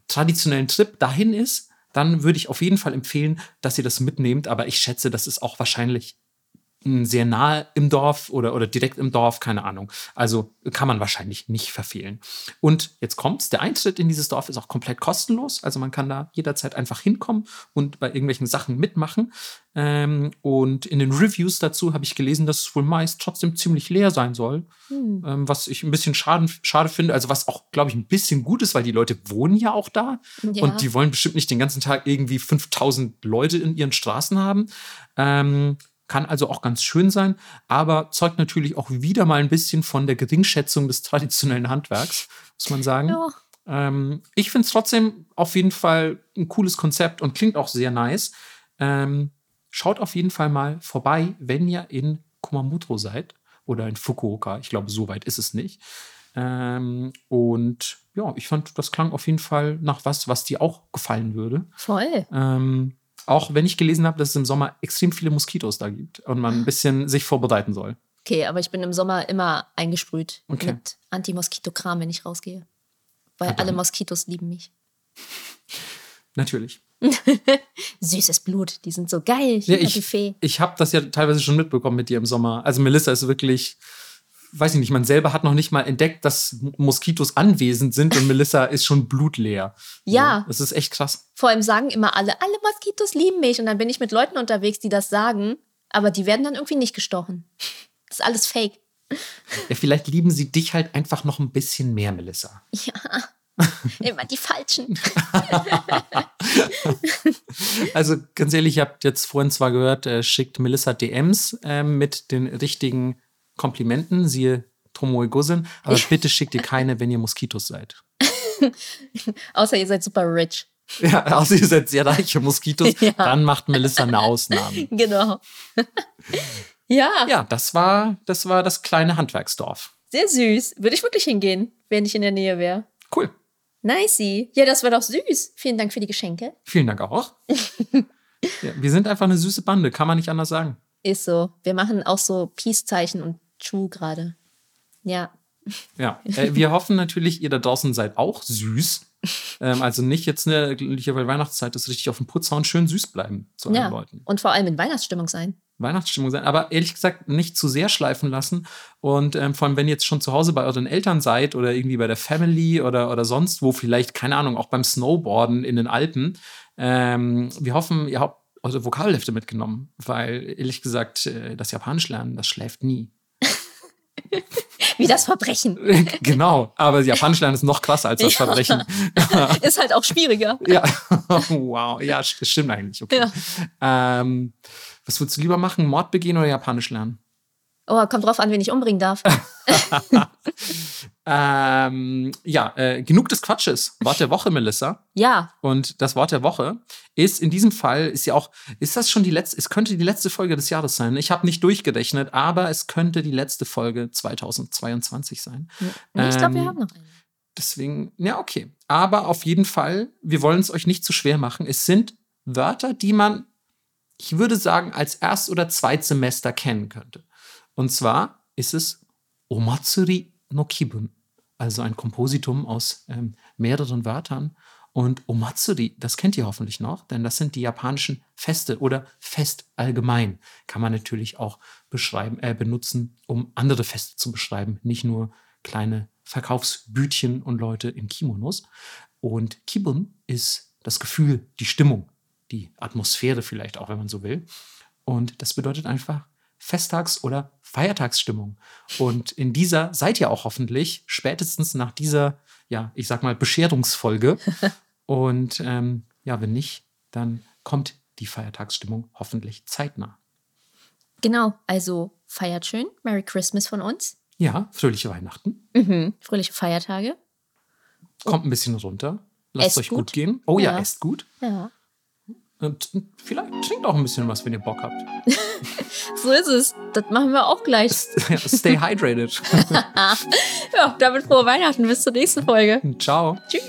traditionellen Trip dahin ist, dann würde ich auf jeden Fall empfehlen, dass ihr das mitnehmt. Aber ich schätze, das ist auch wahrscheinlich sehr nahe im Dorf oder, oder direkt im Dorf, keine Ahnung. Also kann man wahrscheinlich nicht verfehlen. Und jetzt kommt's, der Eintritt in dieses Dorf ist auch komplett kostenlos. Also man kann da jederzeit einfach hinkommen und bei irgendwelchen Sachen mitmachen. Ähm, und in den Reviews dazu habe ich gelesen, dass es wohl meist trotzdem ziemlich leer sein soll. Hm. Ähm, was ich ein bisschen schaden, schade finde. Also was auch, glaube ich, ein bisschen gut ist, weil die Leute wohnen ja auch da. Ja. Und die wollen bestimmt nicht den ganzen Tag irgendwie 5000 Leute in ihren Straßen haben. Ähm, kann also auch ganz schön sein, aber zeugt natürlich auch wieder mal ein bisschen von der Geringschätzung des traditionellen Handwerks, muss man sagen. Ja. Ähm, ich finde es trotzdem auf jeden Fall ein cooles Konzept und klingt auch sehr nice. Ähm, schaut auf jeden Fall mal vorbei, wenn ihr in Kumamoto seid oder in Fukuoka. Ich glaube, so weit ist es nicht. Ähm, und ja, ich fand, das klang auf jeden Fall nach was, was dir auch gefallen würde. Voll. Ähm, auch wenn ich gelesen habe, dass es im Sommer extrem viele Moskitos da gibt und man ein bisschen sich vorbereiten soll. Okay, aber ich bin im Sommer immer eingesprüht Okay. mit Anti-Moskito-Kram, wenn ich rausgehe. Weil Ah, dann- alle Moskitos lieben mich. <laughs> Natürlich. <laughs> Süßes Blut, die sind so geil. Ja, Hier ich ich habe das ja teilweise schon mitbekommen mit dir im Sommer. Also Melissa ist wirklich, weiß ich nicht, man selber hat noch nicht mal entdeckt, dass Moskitos anwesend sind und Melissa ist schon blutleer. Ja. Das ist echt krass. Vor allem sagen immer alle, alle Moskitos lieben mich. Und dann bin ich mit Leuten unterwegs, die das sagen, aber die werden dann irgendwie nicht gestochen. Das ist alles fake. Ja, vielleicht lieben sie dich halt einfach noch ein bisschen mehr, Melissa. Ja. <laughs> Immer die Falschen. <laughs> Also ganz ehrlich, ihr habt jetzt vorhin zwar gehört, äh, schickt Melissa DMs ähm, mit den richtigen Komplimenten, siehe Tomoe Gosen, aber bitte schickt ihr keine, wenn ihr Moskitos seid. <laughs> Außer ihr seid super rich. Ja, außer ihr seid sehr reiche Moskitos, <laughs> Ja. dann macht Melissa eine Ausnahme. <laughs> Genau. ja, Ja, das war, das war das kleine Handwerksdorf. sehr süß. Würde ich wirklich hingehen, wenn ich in der Nähe wäre. Cool. Nicey. Ja, das war doch süß. Vielen Dank für die Geschenke. Vielen Dank auch. ja, wir sind einfach eine süße Bande, kann man nicht anders sagen. Ist so. Wir machen auch so Peace-Zeichen und Chu gerade. Ja. Ja, äh, wir hoffen natürlich, ihr da draußen seid auch süß. Ähm, also nicht jetzt eine glückliche Weihnachtszeit ist richtig auf dem Putz hauen, schön süß bleiben zu Ja. allen Leuten. Und vor allem in Weihnachtsstimmung sein. Weihnachtsstimmung sein, aber ehrlich gesagt nicht zu sehr schleifen lassen. Und ähm, vor allem, wenn ihr jetzt schon zu Hause bei euren Eltern seid oder irgendwie bei der Family oder, oder sonst wo, vielleicht, keine Ahnung, auch beim Snowboarden in den Alpen, ähm, wir hoffen, ihr habt eure Vokabelhefte mitgenommen, weil ehrlich gesagt, äh, das Japanisch lernen, das schläft nie. Wie das Verbrechen. <laughs> genau, aber Japanisch lernen ist noch krasser als das Ja. Verbrechen. <laughs> Ist halt auch schwieriger. <laughs> Ja, wow, ja, st- stimmt eigentlich. Okay. Ähm, was würdest du lieber machen, Mord begehen oder Japanisch lernen? Oh, kommt drauf an, wen ich umbringen darf. <laughs> Ähm, ja, äh, genug des Quatsches. Wort der Woche, Melissa. Ja, Und das Wort der Woche ist in diesem Fall, ist ja auch, ist das schon die letzte, es könnte die letzte Folge des Jahres sein. Ich habe nicht durchgerechnet, aber es könnte die letzte Folge 2022 sein. Ich glaube, wir Ähm, haben noch eine. Deswegen, ja, okay. Aber auf jeden Fall, wir wollen es euch nicht zu schwer machen. Es sind Wörter, die man, ich würde sagen, als Erst- oder Zweitsemester kennen könnte. Und zwar ist es Omatsuri no Kibun, also ein Kompositum aus ähm, mehreren Wörtern. Und Omatsuri, das kennt ihr hoffentlich noch, denn das sind die japanischen Feste oder Fest allgemein. Kann man natürlich auch beschreiben, äh, benutzen, um andere Feste zu beschreiben, nicht nur kleine Verkaufsbütchen und Leute in Kimonos. Und Kibun ist das Gefühl, die Stimmung, die Atmosphäre vielleicht auch, wenn man so will. Und das bedeutet einfach Festtags- oder Feiertagsstimmung. Und in dieser seid ihr auch hoffentlich, spätestens nach dieser, ja, ich sag mal, Bescherungsfolge. <laughs> Und ähm, ja, wenn nicht, dann kommt die Feiertagsstimmung hoffentlich zeitnah. Genau, also feiert schön. Merry Christmas von uns. Ja, fröhliche Weihnachten. Mhm. Fröhliche Feiertage. Kommt ein bisschen runter. Lasst Esst euch gut, gut. gehen. Oh ja, Ja. esst gut. Ja. Und vielleicht trinkt auch ein bisschen was, wenn ihr Bock habt. <laughs> So ist es. Das machen wir auch gleich. <laughs> Stay hydrated. <laughs> Ja, damit frohe Weihnachten. Bis zur nächsten Folge. Ciao. Tschüss.